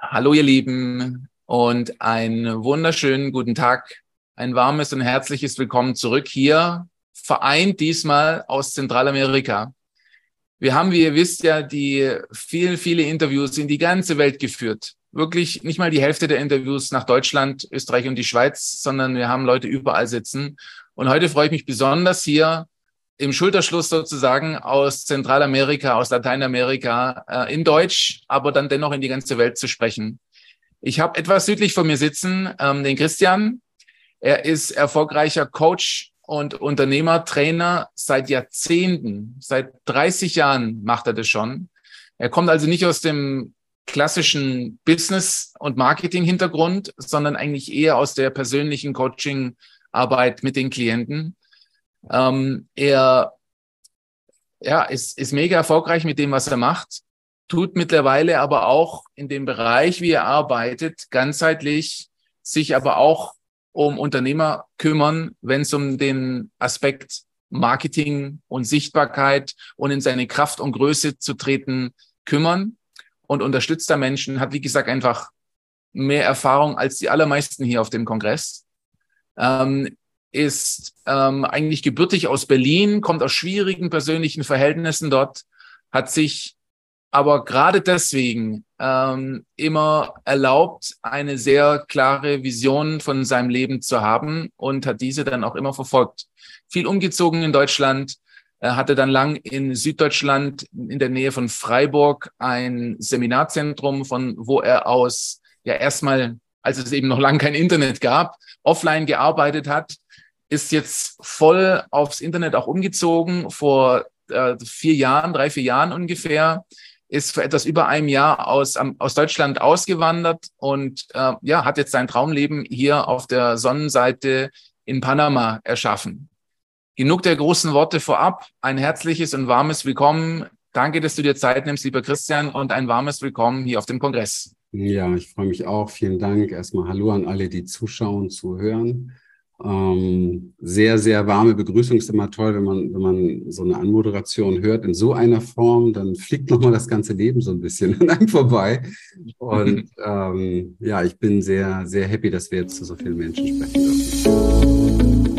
Hallo ihr Lieben und einen wunderschönen guten Tag, ein warmes und herzliches Willkommen zurück hier, vereint diesmal aus Zentralamerika. Wir haben, wie ihr wisst, ja die vielen, viele Interviews in die ganze Welt geführt. Wirklich nicht mal die Hälfte der Interviews nach Deutschland, Österreich und die Schweiz, sondern wir haben Leute überall sitzen. Und heute freue ich mich besonders hier im Schulterschluss sozusagen aus Zentralamerika, aus Lateinamerika äh, in Deutsch, aber dann dennoch in die ganze Welt zu sprechen. Ich habe etwas südlich von mir sitzen ähm, den Christian. Er ist erfolgreicher Coach und Unternehmer, Trainer seit Jahrzehnten, seit 30 Jahren macht er das schon. Er kommt also nicht aus dem klassischen Business- und Marketing-Hintergrund, sondern eigentlich eher aus der persönlichen Coaching-Arbeit mit den Klienten. Ähm, er ja, ist, ist mega erfolgreich mit dem, was er macht, tut mittlerweile aber auch in dem Bereich, wie er arbeitet, ganzheitlich sich aber auch um Unternehmer kümmern, wenn es um den Aspekt Marketing und Sichtbarkeit und in seine Kraft und Größe zu treten kümmern und unterstützt da Menschen, hat wie gesagt einfach mehr Erfahrung als die allermeisten hier auf dem Kongress. Ähm, ist ähm, eigentlich gebürtig aus Berlin, kommt aus schwierigen persönlichen Verhältnissen dort, hat sich aber gerade deswegen ähm, immer erlaubt, eine sehr klare Vision von seinem Leben zu haben und hat diese dann auch immer verfolgt. Viel umgezogen in Deutschland, er hatte dann lang in Süddeutschland in der Nähe von Freiburg ein Seminarzentrum, von wo er aus ja erstmal, als es eben noch lange kein Internet gab, offline gearbeitet hat ist jetzt voll aufs Internet auch umgezogen, vor äh, vier Jahren, drei, vier Jahren ungefähr, ist vor etwas über einem Jahr aus, um, aus Deutschland ausgewandert und äh, ja, hat jetzt sein Traumleben hier auf der Sonnenseite in Panama erschaffen. Genug der großen Worte vorab. Ein herzliches und warmes Willkommen. Danke, dass du dir Zeit nimmst, lieber Christian, und ein warmes Willkommen hier auf dem Kongress. Ja, ich freue mich auch. Vielen Dank. Erstmal Hallo an alle, die zuschauen, zuhören. Ähm, sehr, sehr warme Begrüßung ist immer toll, wenn man, wenn man so eine Anmoderation hört in so einer Form, dann fliegt nochmal das ganze Leben so ein bisschen an einem vorbei. Und ähm, ja, ich bin sehr, sehr happy, dass wir jetzt zu so vielen Menschen sprechen dürfen.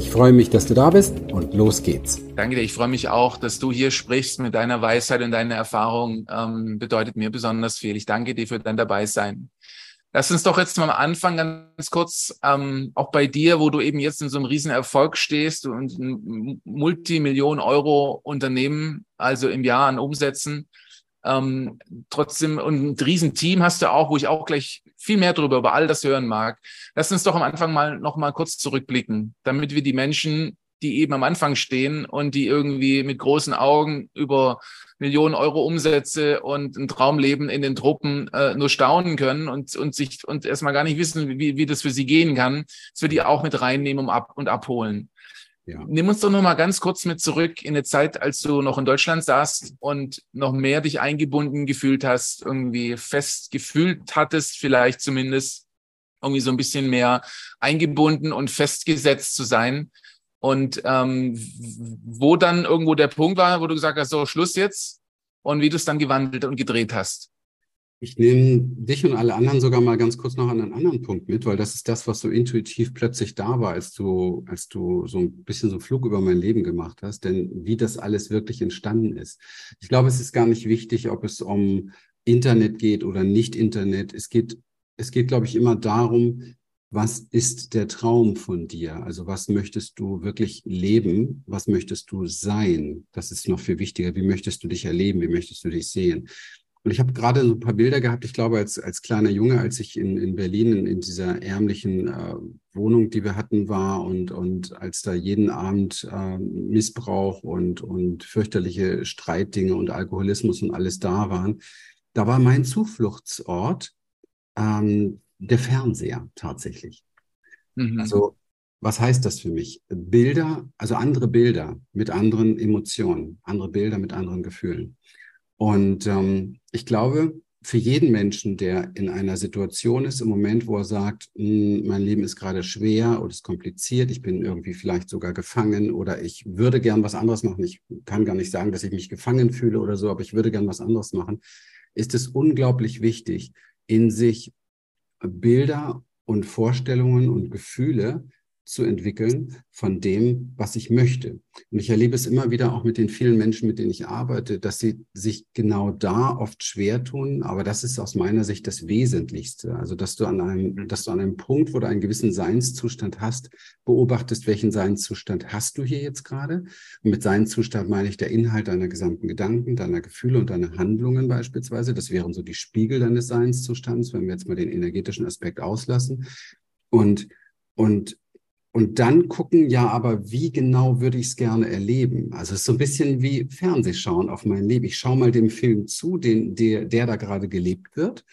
Ich freue mich, dass du da bist und los geht's. Danke dir. Ich freue mich auch, dass du hier sprichst mit deiner Weisheit und deiner Erfahrung. Ähm, bedeutet mir besonders viel. Ich danke dir für dein Dabeisein. Lass uns doch jetzt mal am Anfang ganz kurz, ähm, auch bei dir, wo du eben jetzt in so einem riesen Erfolg stehst und ein Multimillionen Euro Unternehmen, also im Jahr an Umsätzen, ähm, trotzdem und ein riesen Team hast du auch, wo ich auch gleich viel mehr darüber über all das hören mag. Lass uns doch am Anfang mal noch mal kurz zurückblicken, damit wir die Menschen, die eben am Anfang stehen und die irgendwie mit großen Augen über Millionen Euro Umsätze und ein Traumleben in den Truppen äh, nur staunen können und, und sich und erstmal gar nicht wissen, wie, wie das für sie gehen kann, dass wir die auch mit reinnehmen um ab, und abholen. Ja. Nimm uns doch noch mal ganz kurz mit zurück in eine Zeit, als du noch in Deutschland saßt und noch mehr dich eingebunden gefühlt hast, irgendwie fest gefühlt hattest, vielleicht zumindest irgendwie so ein bisschen mehr eingebunden und festgesetzt zu sein. Und ähm, wo dann irgendwo der Punkt war, wo du gesagt hast, so Schluss jetzt und wie du es dann gewandelt und gedreht hast. Ich nehme dich und alle anderen sogar mal ganz kurz noch an einen anderen Punkt mit, weil das ist das, was so intuitiv plötzlich da war, als du, als du so ein bisschen so Flug über mein Leben gemacht hast, denn wie das alles wirklich entstanden ist. Ich glaube, es ist gar nicht wichtig, ob es um Internet geht oder nicht Internet. Es geht, es geht, glaube ich, immer darum, was ist der Traum von dir? Also was möchtest du wirklich leben? Was möchtest du sein? Das ist noch viel wichtiger. Wie möchtest du dich erleben? Wie möchtest du dich sehen? Und ich habe gerade so ein paar Bilder gehabt, ich glaube, als, als kleiner Junge, als ich in, in Berlin in, in dieser ärmlichen äh, Wohnung, die wir hatten, war und, und als da jeden Abend äh, Missbrauch und, und fürchterliche Streitdinge und Alkoholismus und alles da waren, da war mein Zufluchtsort ähm, der Fernseher tatsächlich. Mhm. Also was heißt das für mich? Bilder, also andere Bilder mit anderen Emotionen, andere Bilder mit anderen Gefühlen. Und ähm, ich glaube, für jeden Menschen, der in einer Situation ist, im Moment, wo er sagt, hm, mein Leben ist gerade schwer oder ist kompliziert, ich bin irgendwie vielleicht sogar gefangen oder ich würde gern was anderes machen. Ich kann gar nicht sagen, dass ich mich gefangen fühle oder so, aber ich würde gern was anderes machen, ist es unglaublich wichtig, in sich Bilder und Vorstellungen und Gefühle zu entwickeln von dem, was ich möchte. Und ich erlebe es immer wieder auch mit den vielen Menschen, mit denen ich arbeite, dass sie sich genau da oft schwer tun. Aber das ist aus meiner Sicht das Wesentlichste. Also, dass du an einem, dass du an einem Punkt, wo du einen gewissen Seinszustand hast, beobachtest, welchen Seinszustand hast du hier jetzt gerade. Und mit Seinszustand meine ich der Inhalt deiner gesamten Gedanken, deiner Gefühle und deiner Handlungen beispielsweise. Das wären so die Spiegel deines Seinszustands, wenn wir jetzt mal den energetischen Aspekt auslassen. Und und und dann gucken, ja, aber wie genau würde ich es gerne erleben? Also es ist so ein bisschen wie Fernsehschauen auf mein Leben. Ich schaue mal dem Film zu, den, der, der da gerade gelebt wird.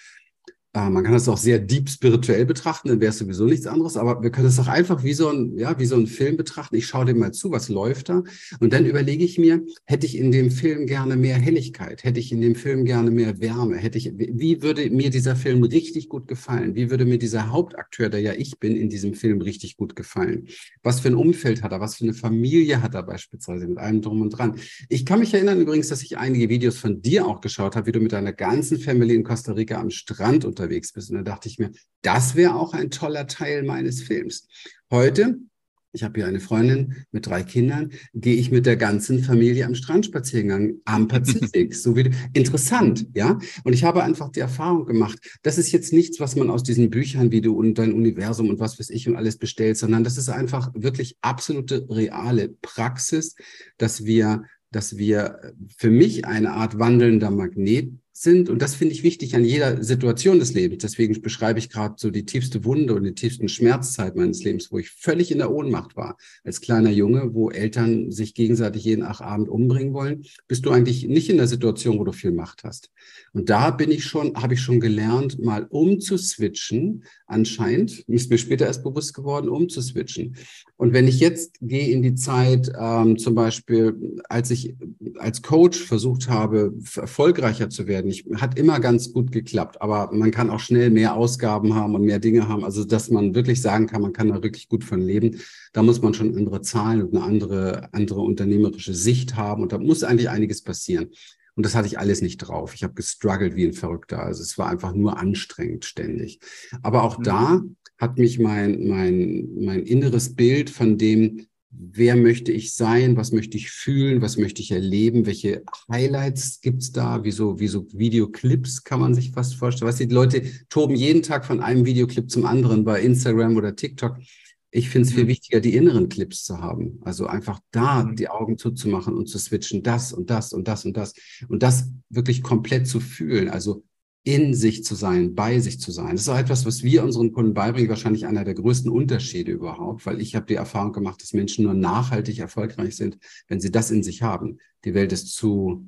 Äh, man kann das auch sehr deep spirituell betrachten, dann wäre es sowieso nichts anderes, aber wir können es auch einfach wie so ein, ja, wie so ein Film betrachten. Ich schaue dem mal zu, was läuft da. Und dann überlege ich mir, hätte ich in dem Film gerne mehr Helligkeit? Hätte ich in dem Film gerne mehr Wärme? Hätte ich, wie würde mir dieser Film richtig gut gefallen? Wie würde mir dieser Hauptakteur, der ja ich bin, in diesem Film richtig gut gefallen? Was für ein Umfeld hat er? Was für eine Familie hat er beispielsweise mit allem drum und dran? Ich kann mich erinnern übrigens, dass ich einige Videos von dir auch geschaut habe, wie du mit deiner ganzen Family in Costa Rica am Strand unterwegs unterwegs bist. Und da dachte ich mir, das wäre auch ein toller Teil meines Films. Heute ich habe hier eine Freundin mit drei Kindern, gehe ich mit der ganzen Familie am Strandspaziergang am Pazifik. so wie, interessant, ja. Und ich habe einfach die Erfahrung gemacht, das ist jetzt nichts, was man aus diesen Büchern wie du und dein Universum und was weiß ich und alles bestellt, sondern das ist einfach wirklich absolute reale Praxis, dass wir, dass wir für mich eine Art wandelnder Magnet sind. Und das finde ich wichtig an jeder Situation des Lebens. Deswegen beschreibe ich gerade so die tiefste Wunde und die tiefsten Schmerzzeit meines Lebens, wo ich völlig in der Ohnmacht war. Als kleiner Junge, wo Eltern sich gegenseitig jeden Abend umbringen wollen, bist du eigentlich nicht in der Situation, wo du viel Macht hast. Und da bin ich schon, habe ich schon gelernt, mal umzuswitchen. Anscheinend ist mir später erst bewusst geworden, umzuswitchen. Und wenn ich jetzt gehe in die Zeit, ähm, zum Beispiel, als ich als Coach versucht habe, erfolgreicher zu werden, ich, hat immer ganz gut geklappt, aber man kann auch schnell mehr Ausgaben haben und mehr Dinge haben. Also, dass man wirklich sagen kann, man kann da wirklich gut von leben. Da muss man schon andere Zahlen und eine andere, andere unternehmerische Sicht haben. Und da muss eigentlich einiges passieren. Und das hatte ich alles nicht drauf. Ich habe gestruggelt wie ein Verrückter. Also es war einfach nur anstrengend ständig. Aber auch mhm. da hat mich mein, mein, mein inneres Bild von dem, wer möchte ich sein, was möchte ich fühlen, was möchte ich erleben, welche Highlights gibt's da, wie so, wie so Videoclips kann man sich fast vorstellen. Was die Leute toben jeden Tag von einem Videoclip zum anderen bei Instagram oder TikTok. Ich finde es viel mhm. wichtiger, die inneren Clips zu haben. Also einfach da mhm. die Augen zuzumachen und zu switchen, das und das und das und das. Und das wirklich komplett zu fühlen. Also in sich zu sein, bei sich zu sein. Das ist auch etwas, was wir unseren Kunden beibringen, wahrscheinlich einer der größten Unterschiede überhaupt, weil ich habe die Erfahrung gemacht, dass Menschen nur nachhaltig erfolgreich sind, wenn sie das in sich haben. Die Welt ist zu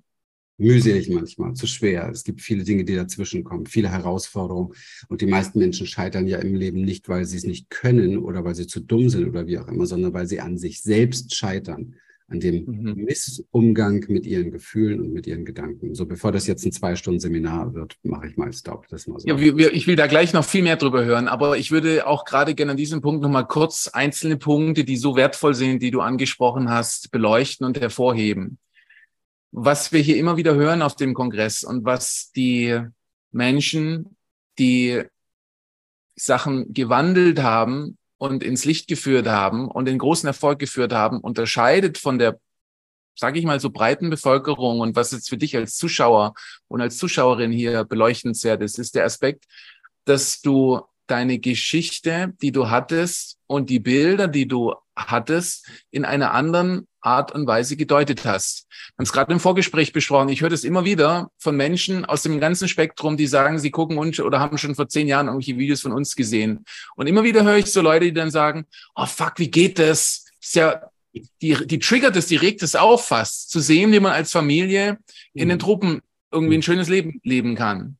mühselig manchmal, zu schwer. Es gibt viele Dinge, die dazwischen kommen, viele Herausforderungen. Und die meisten Menschen scheitern ja im Leben nicht, weil sie es nicht können oder weil sie zu dumm sind oder wie auch immer, sondern weil sie an sich selbst scheitern an dem mhm. Missumgang mit ihren Gefühlen und mit ihren Gedanken. So, bevor das jetzt ein zwei Stunden Seminar wird, mache ich mal Stop. Das mal so. Ja, wir, ich will da gleich noch viel mehr drüber hören, aber ich würde auch gerade gerne an diesem Punkt nochmal kurz einzelne Punkte, die so wertvoll sind, die du angesprochen hast, beleuchten und hervorheben. Was wir hier immer wieder hören auf dem Kongress und was die Menschen, die Sachen gewandelt haben, und ins Licht geführt haben und den großen Erfolg geführt haben, unterscheidet von der, sage ich mal, so breiten Bevölkerung und was jetzt für dich als Zuschauer und als Zuschauerin hier beleuchtenswert ist, ist der Aspekt, dass du deine Geschichte, die du hattest und die Bilder, die du hattest, in einer anderen Art und Weise gedeutet hast. Wir haben es gerade im Vorgespräch besprochen. Ich höre das immer wieder von Menschen aus dem ganzen Spektrum, die sagen, sie gucken uns oder haben schon vor zehn Jahren irgendwelche Videos von uns gesehen. Und immer wieder höre ich so Leute, die dann sagen, oh fuck, wie geht das? ist ja, die, die triggert es, die regt es auf fast, zu sehen, wie man als Familie in den mhm. Truppen irgendwie ein schönes Leben leben kann.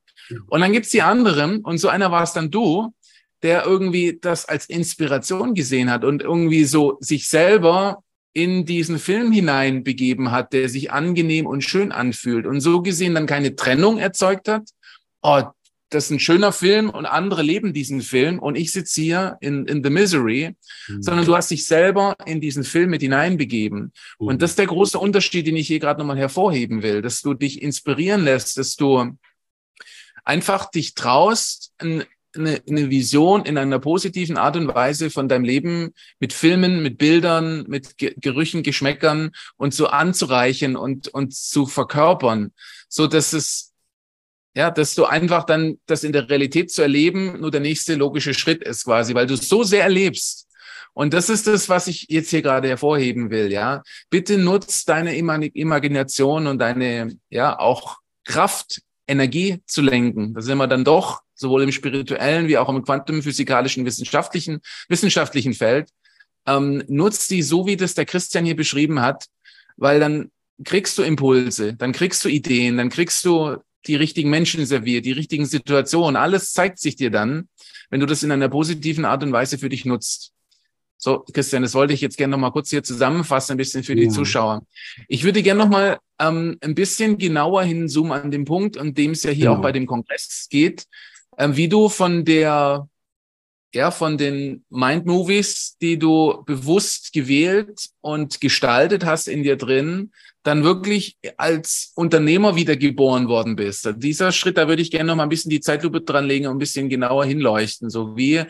Und dann gibt's die anderen, und so einer war es dann du, der irgendwie das als Inspiration gesehen hat und irgendwie so sich selber in diesen Film hineinbegeben hat, der sich angenehm und schön anfühlt und so gesehen dann keine Trennung erzeugt hat. Oh, das ist ein schöner Film und andere leben diesen Film und ich sitze hier in, in The Misery, mhm. sondern du hast dich selber in diesen Film mit hineinbegeben. Mhm. Und das ist der große Unterschied, den ich hier gerade nochmal hervorheben will, dass du dich inspirieren lässt, dass du einfach dich traust, ein, eine, eine Vision in einer positiven Art und Weise von deinem Leben mit Filmen, mit Bildern, mit Gerüchen, Geschmäckern und so anzureichen und, und zu verkörpern, so dass es, ja, dass du einfach dann das in der Realität zu erleben nur der nächste logische Schritt ist quasi, weil du es so sehr erlebst. Und das ist das, was ich jetzt hier gerade hervorheben will, ja. Bitte nutzt deine Imagination und deine, ja, auch Kraft, Energie zu lenken. Da sind wir dann doch sowohl im spirituellen wie auch im quantenphysikalischen wissenschaftlichen, wissenschaftlichen Feld, ähm, nutzt die so, wie das der Christian hier beschrieben hat, weil dann kriegst du Impulse, dann kriegst du Ideen, dann kriegst du die richtigen Menschen serviert, die richtigen Situationen. Alles zeigt sich dir dann, wenn du das in einer positiven Art und Weise für dich nutzt. So, Christian, das wollte ich jetzt gerne noch mal kurz hier zusammenfassen, ein bisschen für die ja. Zuschauer. Ich würde gerne noch mal ähm, ein bisschen genauer hinzoomen an dem Punkt, an dem es ja hier genau. auch bei dem Kongress geht, ähm, wie du von der, ja, von den Mind Movies, die du bewusst gewählt und gestaltet hast in dir drin, dann wirklich als Unternehmer wiedergeboren worden bist. Dieser Schritt, da würde ich gerne noch mal ein bisschen die Zeitlupe dran legen und ein bisschen genauer hinleuchten. So wie,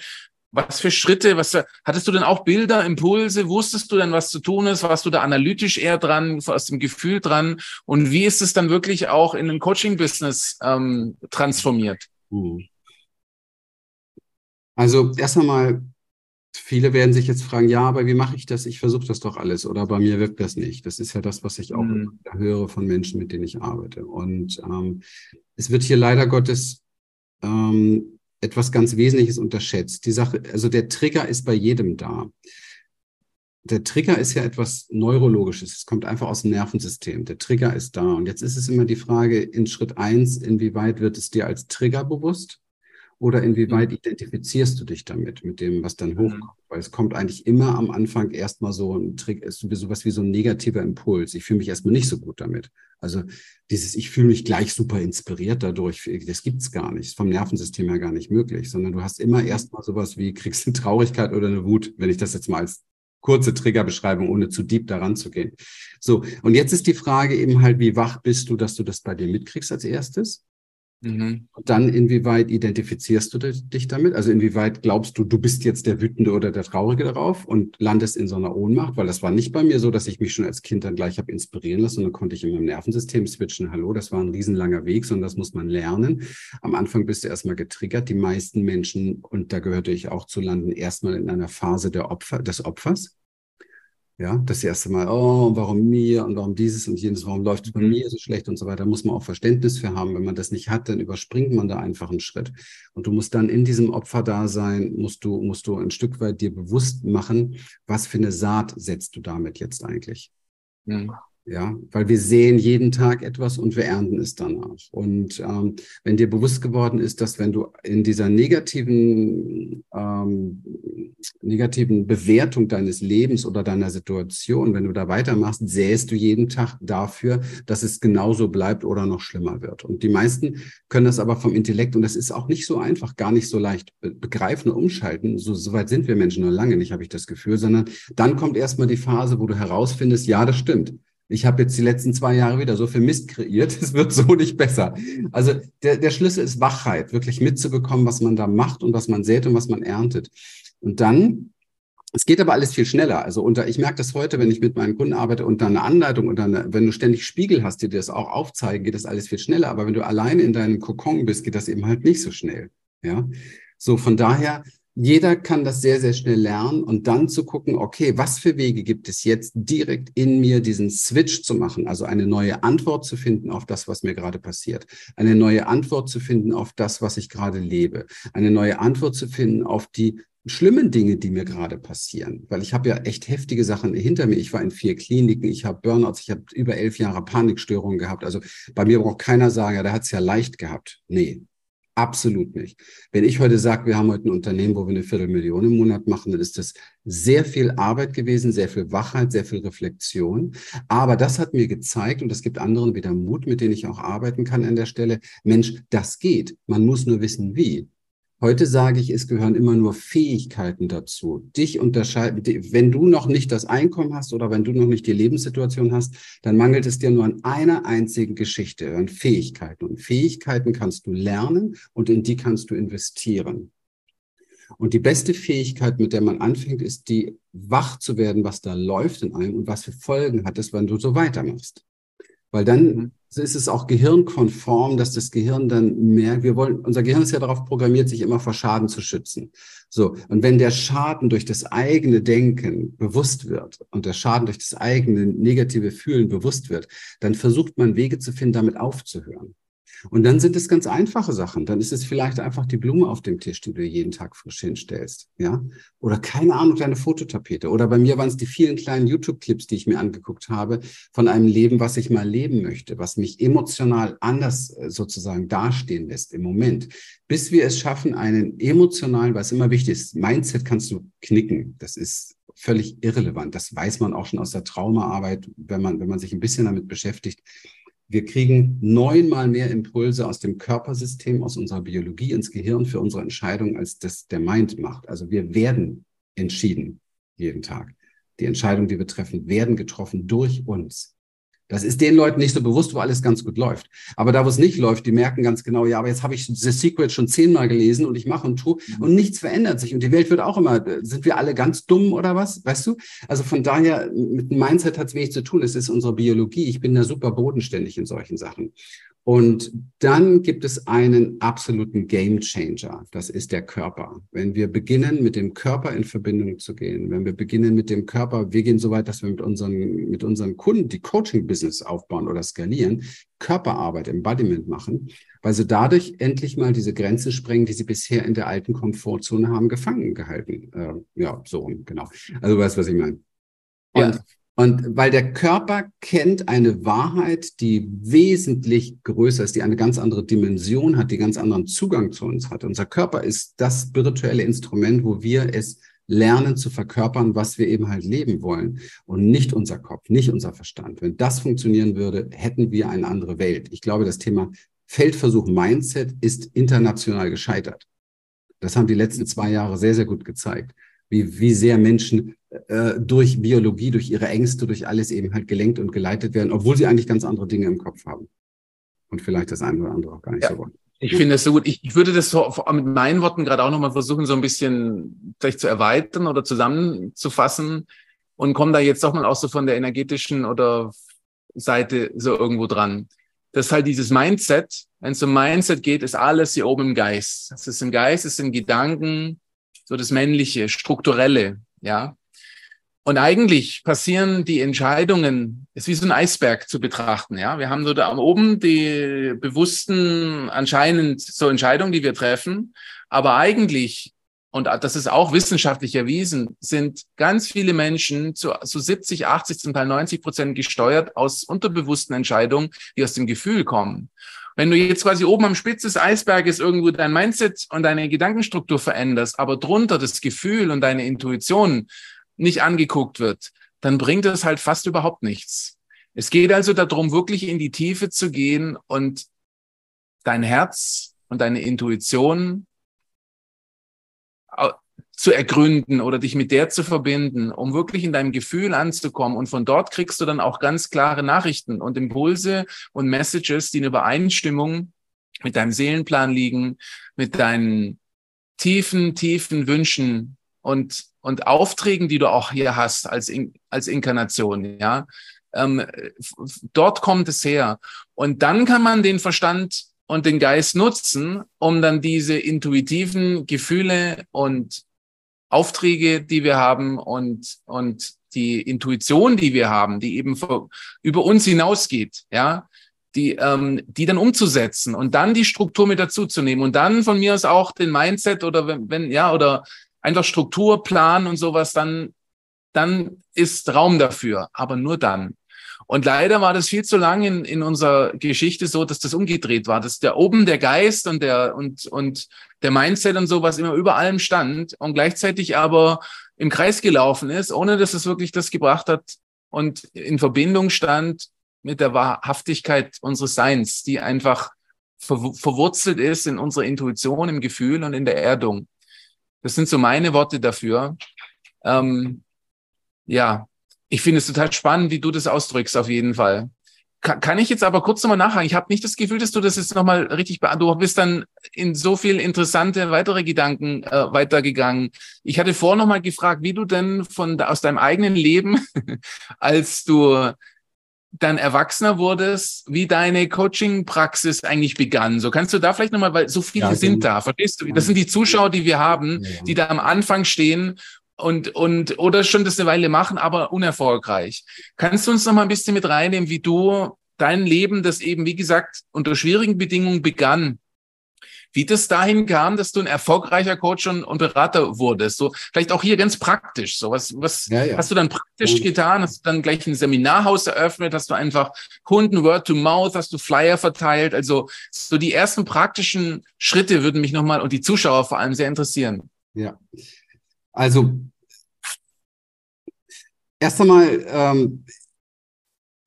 was für Schritte, was, hattest du denn auch Bilder, Impulse? Wusstest du denn, was zu tun ist? Warst du da analytisch eher dran, aus dem Gefühl dran? Und wie ist es dann wirklich auch in ein Coaching-Business ähm, transformiert? Mhm. Also erst einmal, viele werden sich jetzt fragen, ja, aber wie mache ich das? Ich versuche das doch alles oder bei mir wirkt das nicht. Das ist ja das, was ich auch mhm. höre von Menschen, mit denen ich arbeite. Und ähm, es wird hier leider Gottes ähm, etwas ganz Wesentliches unterschätzt. Die Sache, also der Trigger ist bei jedem da. Der Trigger ist ja etwas Neurologisches. Es kommt einfach aus dem Nervensystem. Der Trigger ist da. Und jetzt ist es immer die Frage in Schritt eins, inwieweit wird es dir als Trigger bewusst? Oder inwieweit mhm. identifizierst du dich damit, mit dem, was dann mhm. hochkommt? Weil es kommt eigentlich immer am Anfang erstmal so ein Trick, ist sowas wie so ein negativer Impuls. Ich fühle mich erstmal nicht so gut damit. Also dieses, ich fühle mich gleich super inspiriert dadurch, das gibt's gar nicht. Vom Nervensystem her gar nicht möglich, sondern du hast immer erstmal sowas wie, kriegst eine Traurigkeit oder eine Wut, wenn ich das jetzt mal als kurze Triggerbeschreibung, ohne zu deep daran zu gehen. So, und jetzt ist die Frage eben halt, wie wach bist du, dass du das bei dir mitkriegst als erstes? Mhm. Und dann, inwieweit identifizierst du dich damit? Also inwieweit glaubst du, du bist jetzt der Wütende oder der Traurige darauf und landest in so einer Ohnmacht? Weil das war nicht bei mir so, dass ich mich schon als Kind dann gleich habe inspirieren lassen und dann konnte ich in meinem Nervensystem switchen. Hallo, das war ein riesenlanger Weg, sondern das muss man lernen. Am Anfang bist du erstmal getriggert. Die meisten Menschen, und da gehörte ich auch zu landen, erstmal in einer Phase der Opfer, des Opfers. Ja, das erste Mal, oh, warum mir und warum dieses und jenes, warum läuft es bei mhm. mir so schlecht und so weiter, muss man auch Verständnis für haben. Wenn man das nicht hat, dann überspringt man da einfach einen Schritt. Und du musst dann in diesem Opferdasein, musst du, musst du ein Stück weit dir bewusst machen, was für eine Saat setzt du damit jetzt eigentlich. Mhm. Ja, weil wir sehen jeden Tag etwas und wir ernten es danach. Und ähm, wenn dir bewusst geworden ist, dass wenn du in dieser negativen, ähm, negativen Bewertung deines Lebens oder deiner Situation, wenn du da weitermachst, sähst du jeden Tag dafür, dass es genauso bleibt oder noch schlimmer wird. Und die meisten können das aber vom Intellekt, und das ist auch nicht so einfach, gar nicht so leicht begreifen und umschalten. So, so weit sind wir Menschen noch lange nicht, habe ich das Gefühl, sondern dann kommt erstmal die Phase, wo du herausfindest, ja, das stimmt ich habe jetzt die letzten zwei Jahre wieder so viel Mist kreiert, es wird so nicht besser. Also der, der Schlüssel ist Wachheit, wirklich mitzubekommen, was man da macht und was man sät und was man erntet. Und dann, es geht aber alles viel schneller. Also unter, ich merke das heute, wenn ich mit meinen Kunden arbeite, unter einer Anleitung, unter eine, wenn du ständig Spiegel hast, die dir das auch aufzeigen, geht das alles viel schneller. Aber wenn du alleine in deinem Kokon bist, geht das eben halt nicht so schnell. Ja. So, von daher, jeder kann das sehr, sehr schnell lernen und dann zu gucken, okay, was für Wege gibt es jetzt direkt in mir, diesen Switch zu machen, also eine neue Antwort zu finden auf das, was mir gerade passiert, eine neue Antwort zu finden auf das, was ich gerade lebe, eine neue Antwort zu finden auf die schlimmen Dinge, die mir gerade passieren, weil ich habe ja echt heftige Sachen hinter mir. Ich war in vier Kliniken, ich habe Burnouts, ich habe über elf Jahre Panikstörungen gehabt. Also bei mir braucht keiner sagen, ja, der hat es ja leicht gehabt. Nee, Absolut nicht. Wenn ich heute sage, wir haben heute ein Unternehmen, wo wir eine Viertelmillion im Monat machen, dann ist das sehr viel Arbeit gewesen, sehr viel Wachheit, sehr viel Reflexion. Aber das hat mir gezeigt, und das gibt anderen wieder Mut, mit denen ich auch arbeiten kann an der Stelle, Mensch, das geht. Man muss nur wissen, wie. Heute sage ich, es gehören immer nur Fähigkeiten dazu. Dich unterscheiden, wenn du noch nicht das Einkommen hast oder wenn du noch nicht die Lebenssituation hast, dann mangelt es dir nur an einer einzigen Geschichte, an Fähigkeiten. Und Fähigkeiten kannst du lernen und in die kannst du investieren. Und die beste Fähigkeit, mit der man anfängt, ist die wach zu werden, was da läuft in einem und was für Folgen hat es, wenn du so weitermachst. Weil dann mhm so ist es auch gehirnkonform, dass das Gehirn dann merkt, wir wollen, unser Gehirn ist ja darauf programmiert, sich immer vor Schaden zu schützen. So. Und wenn der Schaden durch das eigene Denken bewusst wird und der Schaden durch das eigene negative Fühlen bewusst wird, dann versucht man Wege zu finden, damit aufzuhören. Und dann sind es ganz einfache Sachen. Dann ist es vielleicht einfach die Blume auf dem Tisch, die du jeden Tag frisch hinstellst. Ja? Oder keine Ahnung, deine Fototapete. Oder bei mir waren es die vielen kleinen YouTube-Clips, die ich mir angeguckt habe, von einem Leben, was ich mal leben möchte, was mich emotional anders äh, sozusagen dastehen lässt im Moment. Bis wir es schaffen, einen emotionalen, was immer wichtig ist, Mindset kannst du knicken. Das ist völlig irrelevant. Das weiß man auch schon aus der Traumaarbeit, wenn man, wenn man sich ein bisschen damit beschäftigt wir kriegen neunmal mehr Impulse aus dem Körpersystem, aus unserer Biologie ins Gehirn für unsere Entscheidung, als das der Mind macht. Also wir werden entschieden jeden Tag. Die Entscheidungen, die wir treffen, werden getroffen durch uns. Das ist den Leuten nicht so bewusst, wo alles ganz gut läuft. Aber da, wo es nicht läuft, die merken ganz genau, ja, aber jetzt habe ich The Secret schon zehnmal gelesen und ich mache und tue mhm. und nichts verändert sich. Und die Welt wird auch immer, sind wir alle ganz dumm oder was? Weißt du? Also von daher, mit dem Mindset hat es wenig zu tun. Es ist unsere Biologie. Ich bin da super bodenständig in solchen Sachen. Und dann gibt es einen absoluten Game Changer. Das ist der Körper. Wenn wir beginnen, mit dem Körper in Verbindung zu gehen, wenn wir beginnen mit dem Körper, wir gehen so weit, dass wir mit unseren, mit unseren Kunden die Coaching-Business aufbauen oder skalieren, Körperarbeit, Embodiment machen, weil sie dadurch endlich mal diese Grenze sprengen, die sie bisher in der alten Komfortzone haben gefangen gehalten. Äh, ja, so, genau. Also du weißt, was ich meine. Und ja. Und weil der Körper kennt eine Wahrheit, die wesentlich größer ist, die eine ganz andere Dimension hat, die ganz anderen Zugang zu uns hat. Unser Körper ist das spirituelle Instrument, wo wir es lernen zu verkörpern, was wir eben halt leben wollen und nicht unser Kopf, nicht unser Verstand. Wenn das funktionieren würde, hätten wir eine andere Welt. Ich glaube, das Thema Feldversuch Mindset ist international gescheitert. Das haben die letzten zwei Jahre sehr, sehr gut gezeigt wie, wie sehr Menschen äh, durch Biologie, durch ihre Ängste, durch alles eben halt gelenkt und geleitet werden, obwohl sie eigentlich ganz andere Dinge im Kopf haben. Und vielleicht das eine oder andere auch gar nicht ja. so wollen. Ich finde das so gut. Ich, ich würde das so mit meinen Worten gerade auch nochmal versuchen, so ein bisschen vielleicht zu erweitern oder zusammenzufassen und komme da jetzt doch mal auch so von der energetischen oder Seite so irgendwo dran. Das ist halt dieses Mindset. Wenn es um Mindset geht, ist alles hier oben im Geist. Es ist im Geist, es sind Gedanken, so das Männliche, Strukturelle, ja. Und eigentlich passieren die Entscheidungen, ist wie so ein Eisberg zu betrachten, ja. Wir haben so da oben die bewussten, anscheinend so Entscheidungen, die wir treffen. Aber eigentlich, und das ist auch wissenschaftlich erwiesen, sind ganz viele Menschen zu so 70, 80, zum Teil 90 Prozent gesteuert aus unterbewussten Entscheidungen, die aus dem Gefühl kommen. Wenn du jetzt quasi oben am Spitze des Eisberges irgendwo dein Mindset und deine Gedankenstruktur veränderst, aber drunter das Gefühl und deine Intuition nicht angeguckt wird, dann bringt das halt fast überhaupt nichts. Es geht also darum, wirklich in die Tiefe zu gehen und dein Herz und deine Intuition zu ergründen oder dich mit der zu verbinden, um wirklich in deinem Gefühl anzukommen. Und von dort kriegst du dann auch ganz klare Nachrichten und Impulse und Messages, die in Übereinstimmung mit deinem Seelenplan liegen, mit deinen tiefen, tiefen Wünschen und, und Aufträgen, die du auch hier hast als, in, als Inkarnation, ja. Ähm, dort kommt es her. Und dann kann man den Verstand und den Geist nutzen, um dann diese intuitiven Gefühle und Aufträge, die wir haben und, und die Intuition, die wir haben, die eben vor, über uns hinausgeht, ja, die, ähm, die dann umzusetzen und dann die Struktur mit dazu zu nehmen und dann von mir aus auch den Mindset oder wenn, wenn ja, oder einfach Strukturplan und sowas, dann, dann ist Raum dafür, aber nur dann. Und leider war das viel zu lange in, in unserer Geschichte so, dass das umgedreht war, dass der oben der Geist und der und und der Mindset und sowas immer über allem stand und gleichzeitig aber im Kreis gelaufen ist, ohne dass es wirklich das gebracht hat und in Verbindung stand mit der Wahrhaftigkeit unseres Seins, die einfach ver verwurzelt ist in unserer Intuition, im Gefühl und in der Erdung. Das sind so meine Worte dafür. Ähm, ja, ich finde es total spannend, wie du das ausdrückst, auf jeden Fall. Kann, kann ich jetzt aber kurz nochmal nachhaken? Ich habe nicht das Gefühl, dass du das jetzt nochmal richtig Du bist dann in so viel interessante weitere Gedanken äh, weitergegangen. Ich hatte vorher nochmal gefragt, wie du denn von aus deinem eigenen Leben, als du dann Erwachsener wurdest, wie deine Coaching-Praxis eigentlich begann. So kannst du da vielleicht nochmal, weil so viele ja, sind da, verstehst du? Das sind die Zuschauer, die wir haben, ja, ja. die da am Anfang stehen und, und oder schon das eine Weile machen, aber unerfolgreich. Kannst du uns noch mal ein bisschen mit reinnehmen, wie du dein Leben, das eben, wie gesagt, unter schwierigen Bedingungen begann, wie das dahin kam, dass du ein erfolgreicher Coach und, und Berater wurdest. So vielleicht auch hier ganz praktisch. So was, was ja, ja. hast du dann praktisch ja. getan? Hast du dann gleich ein Seminarhaus eröffnet? Hast du einfach Kunden Word to Mouth? Hast du Flyer verteilt? Also so die ersten praktischen Schritte würden mich nochmal und die Zuschauer vor allem sehr interessieren. Ja, also erst einmal, ähm,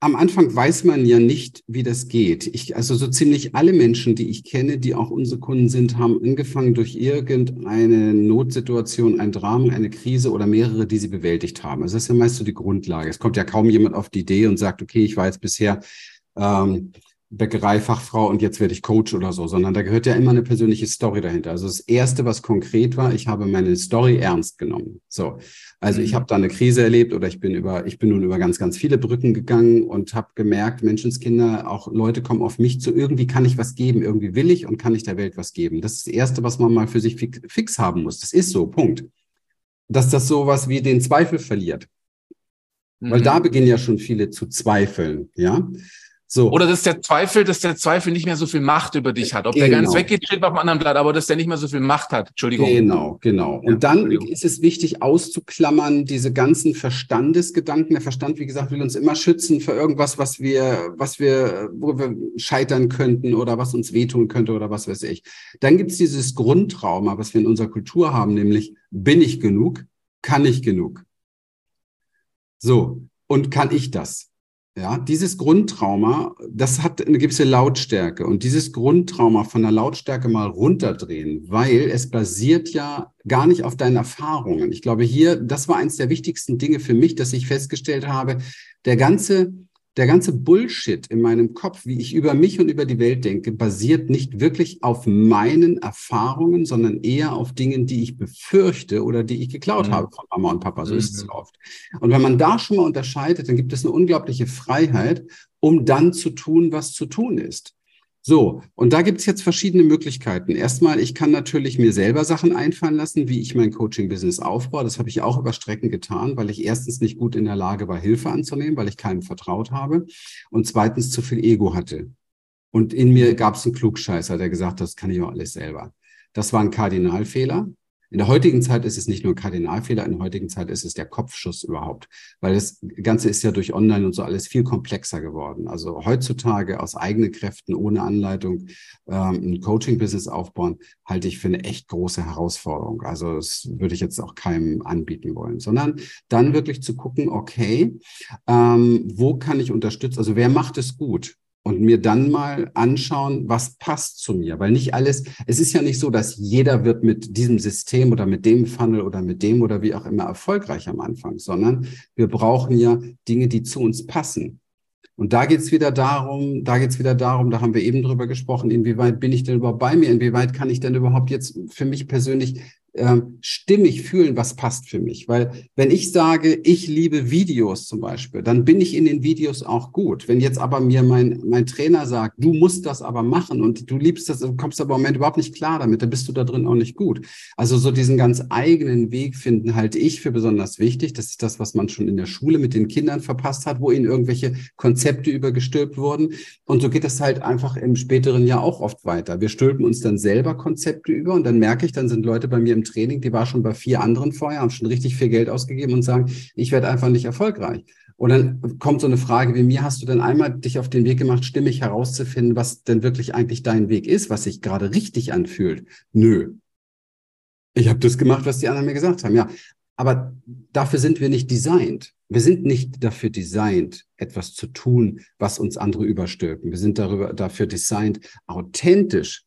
am Anfang weiß man ja nicht, wie das geht. Ich, also so ziemlich alle Menschen, die ich kenne, die auch unsere Kunden sind, haben angefangen durch irgendeine Notsituation, ein Drama, eine Krise oder mehrere, die sie bewältigt haben. Also das ist ja meist so die Grundlage. Es kommt ja kaum jemand auf die Idee und sagt, okay, ich war jetzt bisher ähm, Bäckereifachfrau und jetzt werde ich Coach oder so, sondern da gehört ja immer eine persönliche Story dahinter. Also das erste, was konkret war, ich habe meine Story ernst genommen. So, also ich mhm. habe da eine Krise erlebt oder ich bin über, ich bin nun über ganz, ganz viele Brücken gegangen und habe gemerkt, Menschenskinder, auch Leute kommen auf mich zu. Irgendwie kann ich was geben, irgendwie will ich und kann ich der Welt was geben. Das ist das erste, was man mal für sich fix haben muss. Das ist so, Punkt. Dass das sowas wie den Zweifel verliert. Weil mhm. da beginnen ja schon viele zu zweifeln, ja. So. Oder dass der Zweifel, dass der Zweifel nicht mehr so viel Macht über dich hat. Ob genau. der ganz weggeht, steht auf einem anderen Blatt, aber dass der nicht mehr so viel Macht hat. Entschuldigung. Genau, genau. Und dann ist es wichtig auszuklammern, diese ganzen Verstandesgedanken. Der Verstand, wie gesagt, will uns immer schützen für irgendwas, was wir, was wir, wo wir scheitern könnten oder was uns wehtun könnte oder was weiß ich. Dann gibt es dieses Grundtrauma, was wir in unserer Kultur haben, nämlich bin ich genug? Kann ich genug? So. Und kann ich das? Ja, dieses Grundtrauma, das hat eine gewisse Lautstärke und dieses Grundtrauma von der Lautstärke mal runterdrehen, weil es basiert ja gar nicht auf deinen Erfahrungen. Ich glaube hier, das war eins der wichtigsten Dinge für mich, dass ich festgestellt habe, der ganze der ganze Bullshit in meinem Kopf, wie ich über mich und über die Welt denke, basiert nicht wirklich auf meinen Erfahrungen, sondern eher auf Dingen, die ich befürchte oder die ich geklaut mhm. habe von Mama und Papa. So mhm. ist es mhm. oft. Und wenn man da schon mal unterscheidet, dann gibt es eine unglaubliche Freiheit, um dann zu tun, was zu tun ist. So, und da gibt es jetzt verschiedene Möglichkeiten. Erstmal, ich kann natürlich mir selber Sachen einfallen lassen, wie ich mein Coaching-Business aufbaue. Das habe ich auch über Strecken getan, weil ich erstens nicht gut in der Lage war, Hilfe anzunehmen, weil ich keinem vertraut habe und zweitens zu viel Ego hatte. Und in mir gab es einen Klugscheißer, der gesagt hat, das kann ich auch alles selber. Das war ein Kardinalfehler. In der heutigen Zeit ist es nicht nur Kardinalfehler, in der heutigen Zeit ist es der Kopfschuss überhaupt, weil das Ganze ist ja durch Online und so alles viel komplexer geworden. Also heutzutage aus eigenen Kräften, ohne Anleitung, ähm, ein Coaching-Business aufbauen, halte ich für eine echt große Herausforderung. Also das würde ich jetzt auch keinem anbieten wollen, sondern dann wirklich zu gucken, okay, ähm, wo kann ich unterstützen? Also wer macht es gut? Und mir dann mal anschauen, was passt zu mir. Weil nicht alles, es ist ja nicht so, dass jeder wird mit diesem System oder mit dem Funnel oder mit dem oder wie auch immer erfolgreich am Anfang, sondern wir brauchen ja Dinge, die zu uns passen. Und da geht's wieder darum, da geht's wieder darum, da haben wir eben drüber gesprochen, inwieweit bin ich denn überhaupt bei mir, inwieweit kann ich denn überhaupt jetzt für mich persönlich ähm, stimmig fühlen, was passt für mich. Weil wenn ich sage, ich liebe Videos zum Beispiel, dann bin ich in den Videos auch gut. Wenn jetzt aber mir mein, mein Trainer sagt, du musst das aber machen und du liebst das, kommst aber im Moment überhaupt nicht klar damit, dann bist du da drin auch nicht gut. Also so diesen ganz eigenen Weg finden halte ich für besonders wichtig. Das ist das, was man schon in der Schule mit den Kindern verpasst hat, wo ihnen irgendwelche Konzepte übergestülpt wurden. Und so geht es halt einfach im späteren Jahr auch oft weiter. Wir stülpen uns dann selber Konzepte über und dann merke ich, dann sind Leute bei mir im Training, die war schon bei vier anderen vorher, haben schon richtig viel Geld ausgegeben und sagen, ich werde einfach nicht erfolgreich. Und dann kommt so eine Frage wie mir, hast du denn einmal dich auf den Weg gemacht, stimmig herauszufinden, was denn wirklich eigentlich dein Weg ist, was sich gerade richtig anfühlt? Nö. Ich habe das gemacht, was die anderen mir gesagt haben. Ja, aber dafür sind wir nicht designt. Wir sind nicht dafür designt, etwas zu tun, was uns andere überstülpen. Wir sind darüber, dafür designt, authentisch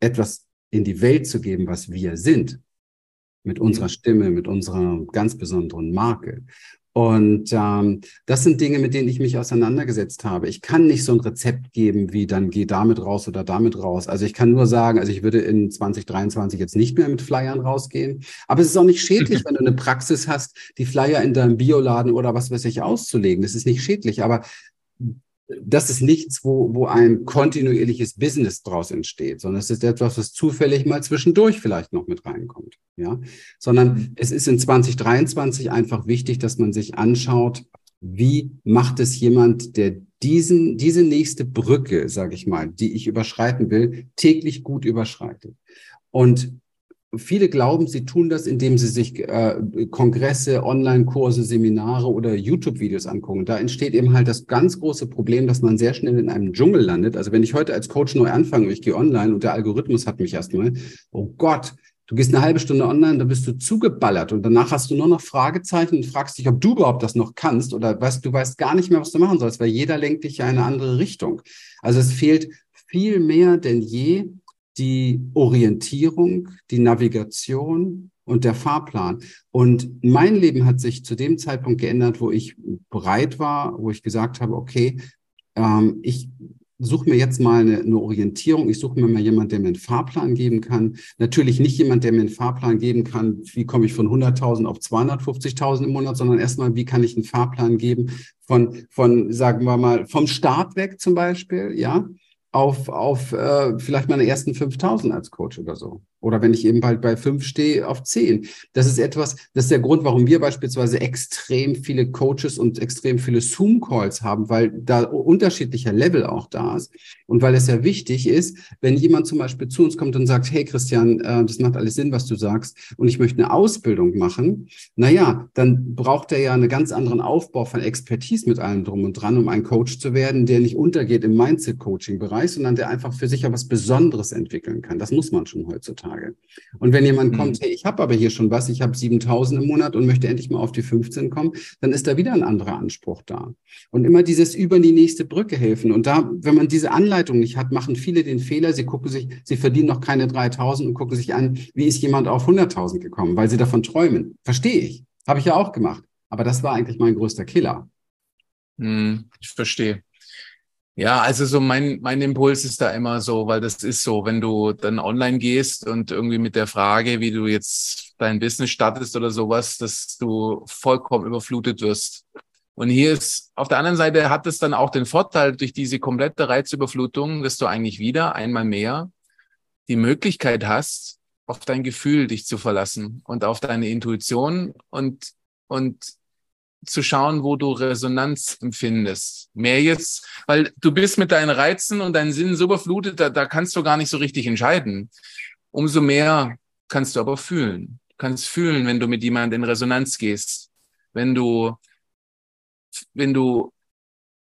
etwas in die Welt zu geben, was wir sind mit unserer Stimme, mit unserer ganz besonderen Marke. Und ähm, das sind Dinge, mit denen ich mich auseinandergesetzt habe. Ich kann nicht so ein Rezept geben, wie dann geh damit raus oder damit raus. Also ich kann nur sagen, also ich würde in 2023 jetzt nicht mehr mit Flyern rausgehen. Aber es ist auch nicht schädlich, wenn du eine Praxis hast, die Flyer in deinem Bioladen oder was weiß ich auszulegen. Das ist nicht schädlich. Aber das ist nichts, wo, wo ein kontinuierliches Business draus entsteht, sondern es ist etwas, was zufällig mal zwischendurch vielleicht noch mit reinkommt. Ja, sondern es ist in 2023 einfach wichtig, dass man sich anschaut, wie macht es jemand, der diesen, diese nächste Brücke, sage ich mal, die ich überschreiten will, täglich gut überschreitet. Und Viele glauben, sie tun das, indem sie sich äh, Kongresse, Online-Kurse, Seminare oder YouTube-Videos angucken. Da entsteht eben halt das ganz große Problem, dass man sehr schnell in einem Dschungel landet. Also wenn ich heute als Coach neu anfange ich gehe online und der Algorithmus hat mich erstmal, oh Gott, Du gehst eine halbe Stunde online, dann bist du zugeballert und danach hast du nur noch Fragezeichen und fragst dich, ob du überhaupt das noch kannst oder weißt, du weißt gar nicht mehr, was du machen sollst, weil jeder lenkt dich ja in eine andere Richtung. Also es fehlt viel mehr denn je die Orientierung, die Navigation und der Fahrplan. Und mein Leben hat sich zu dem Zeitpunkt geändert, wo ich bereit war, wo ich gesagt habe, okay, ähm, ich suche mir jetzt mal eine, eine Orientierung. Ich suche mir mal jemand, der mir einen Fahrplan geben kann. Natürlich nicht jemand, der mir einen Fahrplan geben kann, wie komme ich von 100.000 auf 250.000 im Monat, sondern erstmal, wie kann ich einen Fahrplan geben von, von, sagen wir mal, vom Start weg zum Beispiel, ja, auf, auf äh, vielleicht meine ersten 5000 als Coach oder so. Oder wenn ich eben bald bei fünf stehe, auf zehn. Das ist etwas, das ist der Grund, warum wir beispielsweise extrem viele Coaches und extrem viele Zoom-Calls haben, weil da unterschiedlicher Level auch da ist. Und weil es ja wichtig ist, wenn jemand zum Beispiel zu uns kommt und sagt, hey Christian, äh, das macht alles Sinn, was du sagst, und ich möchte eine Ausbildung machen, naja, dann braucht er ja einen ganz anderen Aufbau von Expertise mit allem drum und dran, um ein Coach zu werden, der nicht untergeht im Mindset-Coaching-Bereich, sondern der einfach für sich ja was Besonderes entwickeln kann. Das muss man schon heutzutage. Tage. Und wenn jemand mhm. kommt, hey, ich habe aber hier schon was, ich habe 7000 im Monat und möchte endlich mal auf die 15 kommen, dann ist da wieder ein anderer Anspruch da. Und immer dieses über die nächste Brücke helfen. Und da, wenn man diese Anleitung nicht hat, machen viele den Fehler, sie gucken sich, sie verdienen noch keine 3000 und gucken sich an, wie ist jemand auf 100.000 gekommen, weil sie davon träumen. Verstehe ich. Habe ich ja auch gemacht. Aber das war eigentlich mein größter Killer. Hm, ich verstehe. Ja, also so mein, mein Impuls ist da immer so, weil das ist so, wenn du dann online gehst und irgendwie mit der Frage, wie du jetzt dein Business startest oder sowas, dass du vollkommen überflutet wirst. Und hier ist, auf der anderen Seite hat es dann auch den Vorteil durch diese komplette Reizüberflutung, dass du eigentlich wieder einmal mehr die Möglichkeit hast, auf dein Gefühl dich zu verlassen und auf deine Intuition und, und zu schauen, wo du Resonanz empfindest. Mehr jetzt, weil du bist mit deinen Reizen und deinen Sinnen so überflutet, da, da kannst du gar nicht so richtig entscheiden. Umso mehr kannst du aber fühlen. Du kannst fühlen, wenn du mit jemandem in Resonanz gehst. Wenn du, wenn du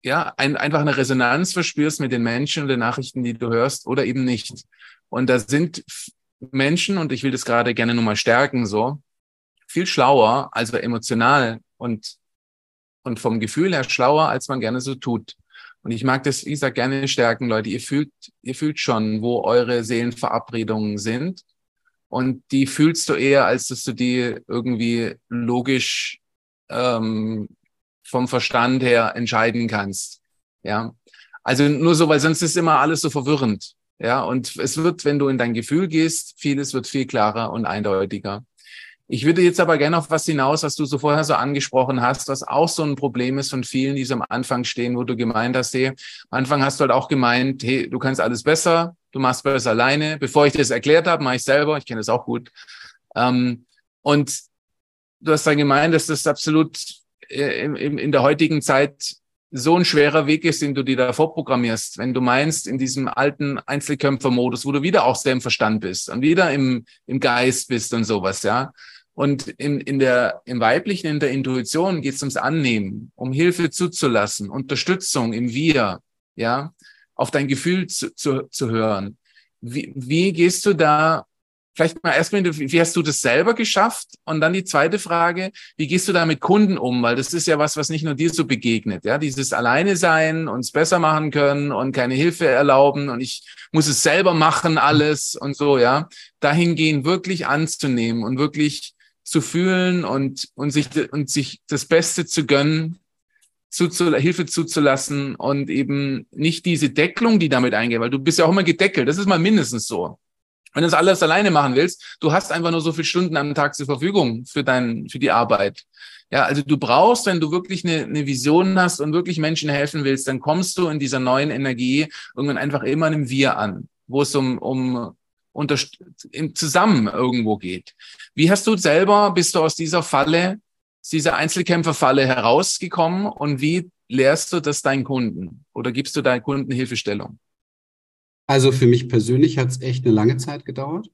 ja, ein, einfach eine Resonanz verspürst mit den Menschen und den Nachrichten, die du hörst, oder eben nicht. Und da sind Menschen, und ich will das gerade gerne nochmal stärken, so, viel schlauer, also emotional und und vom Gefühl her schlauer, als man gerne so tut. Und ich mag das, ich sag gerne stärken, Leute. Ihr fühlt, ihr fühlt schon, wo eure Seelenverabredungen sind. Und die fühlst du eher, als dass du die irgendwie logisch ähm, vom Verstand her entscheiden kannst. Ja. Also nur so, weil sonst ist immer alles so verwirrend. Ja, und es wird, wenn du in dein Gefühl gehst, vieles wird viel klarer und eindeutiger. Ich würde jetzt aber gerne auf was hinaus, was du so vorher so angesprochen hast, was auch so ein Problem ist von vielen, die so am Anfang stehen, wo du gemeint hast, hey, am Anfang hast du halt auch gemeint, hey, du kannst alles besser, du machst besser alleine. Bevor ich dir das erklärt habe, mache ich selber, ich kenne das auch gut. Ähm, und du hast dann gemeint, dass das absolut äh, in, in der heutigen Zeit so ein schwerer Weg ist, den du dir da vorprogrammierst, wenn du meinst, in diesem alten Einzelkämpfermodus, wo du wieder auch sehr im Verstand bist und wieder im, im Geist bist und sowas, ja. Und in, in der, im Weiblichen, in der Intuition geht es ums Annehmen, um Hilfe zuzulassen, Unterstützung im Wir, ja, auf dein Gefühl zu, zu, zu hören. Wie, wie gehst du da vielleicht mal erstmal, wie hast du das selber geschafft? Und dann die zweite Frage, wie gehst du da mit Kunden um? Weil das ist ja was, was nicht nur dir so begegnet, ja, dieses Alleine sein, uns besser machen können und keine Hilfe erlauben und ich muss es selber machen, alles und so, ja. Dahingehend wirklich anzunehmen und wirklich zu fühlen und, und sich, und sich das Beste zu gönnen, zuzu, Hilfe zuzulassen und eben nicht diese Deckelung, die damit eingeht, weil du bist ja auch immer gedeckelt. Das ist mal mindestens so. Wenn du das alles alleine machen willst, du hast einfach nur so viele Stunden am Tag zur Verfügung für dein, für die Arbeit. Ja, also du brauchst, wenn du wirklich eine, eine Vision hast und wirklich Menschen helfen willst, dann kommst du in dieser neuen Energie irgendwann einfach immer in einem Wir an, wo es um, um zusammen irgendwo geht. Wie hast du selber, bist du aus dieser Falle, dieser Einzelkämpferfalle herausgekommen und wie lehrst du das deinen Kunden oder gibst du deinen Kunden Hilfestellung? Also für mich persönlich hat es echt eine lange Zeit gedauert,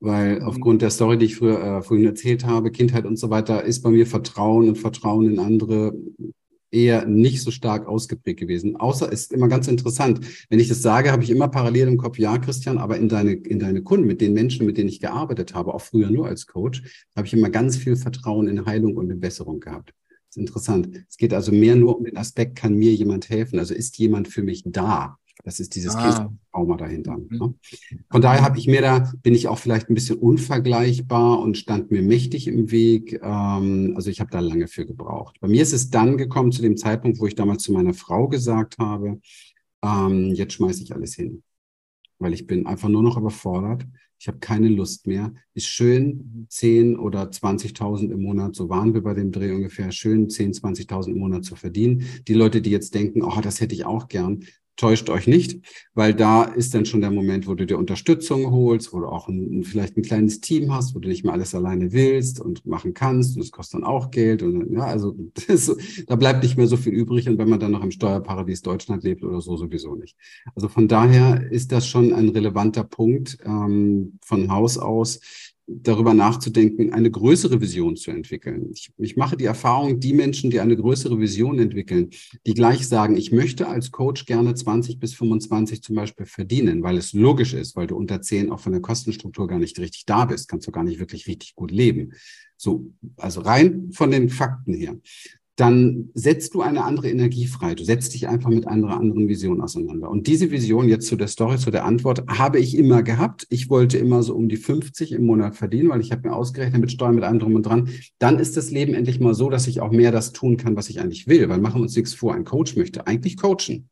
weil mhm. aufgrund der Story, die ich früher äh, vorhin erzählt habe, Kindheit und so weiter, ist bei mir Vertrauen und Vertrauen in andere eher nicht so stark ausgeprägt gewesen. Außer ist immer ganz interessant. Wenn ich das sage, habe ich immer parallel im Kopf, ja, Christian, aber in deine, in deine Kunden, mit den Menschen, mit denen ich gearbeitet habe, auch früher nur als Coach, habe ich immer ganz viel Vertrauen in Heilung und in Besserung gehabt. Das ist interessant. Es geht also mehr nur um den Aspekt, kann mir jemand helfen? Also ist jemand für mich da? Das ist dieses ah. Trauma dahinter. Mhm. Ne? Von daher habe ich mir da, bin ich auch vielleicht ein bisschen unvergleichbar und stand mir mächtig im Weg. Ähm, also ich habe da lange für gebraucht. Bei mir ist es dann gekommen zu dem Zeitpunkt, wo ich damals zu meiner Frau gesagt habe, ähm, jetzt schmeiße ich alles hin. Weil ich bin einfach nur noch überfordert. Ich habe keine Lust mehr. Ist schön, 10 oder 20.000 im Monat, so waren wir bei dem Dreh ungefähr, schön 10, 20.000 im Monat zu verdienen. Die Leute, die jetzt denken, oh, das hätte ich auch gern, täuscht euch nicht, weil da ist dann schon der Moment, wo du dir Unterstützung holst, du auch ein, vielleicht ein kleines Team hast, wo du nicht mehr alles alleine willst und machen kannst und es kostet dann auch Geld und ja, also das, da bleibt nicht mehr so viel übrig und wenn man dann noch im Steuerparadies Deutschland lebt oder so sowieso nicht. Also von daher ist das schon ein relevanter Punkt ähm, von Haus aus, darüber nachzudenken, eine größere Vision zu entwickeln. Ich, ich, mache die Erfahrung, die Menschen, die eine größere Vision entwickeln, die gleich sagen, ich möchte als Coach gerne 20 bis 25 zum Beispiel verdienen, weil es logisch ist, weil du unter 10 auch von der Kostenstruktur gar nicht richtig da bist, kannst du gar nicht wirklich richtig gut leben. So, also rein von den Fakten her dann setzt du eine andere Energie frei. Du setzt dich einfach mit einer anderen Vision auseinander. Und diese Vision jetzt zu der Story, zu der Antwort, habe ich immer gehabt. Ich wollte immer so um die 50 im Monat verdienen, weil ich habe mir ausgerechnet mit Steuern, mit allem drum und dran. Dann ist das Leben endlich mal so, dass ich auch mehr das tun kann, was ich eigentlich will. Weil machen wir uns nichts vor, ein Coach möchte eigentlich coachen.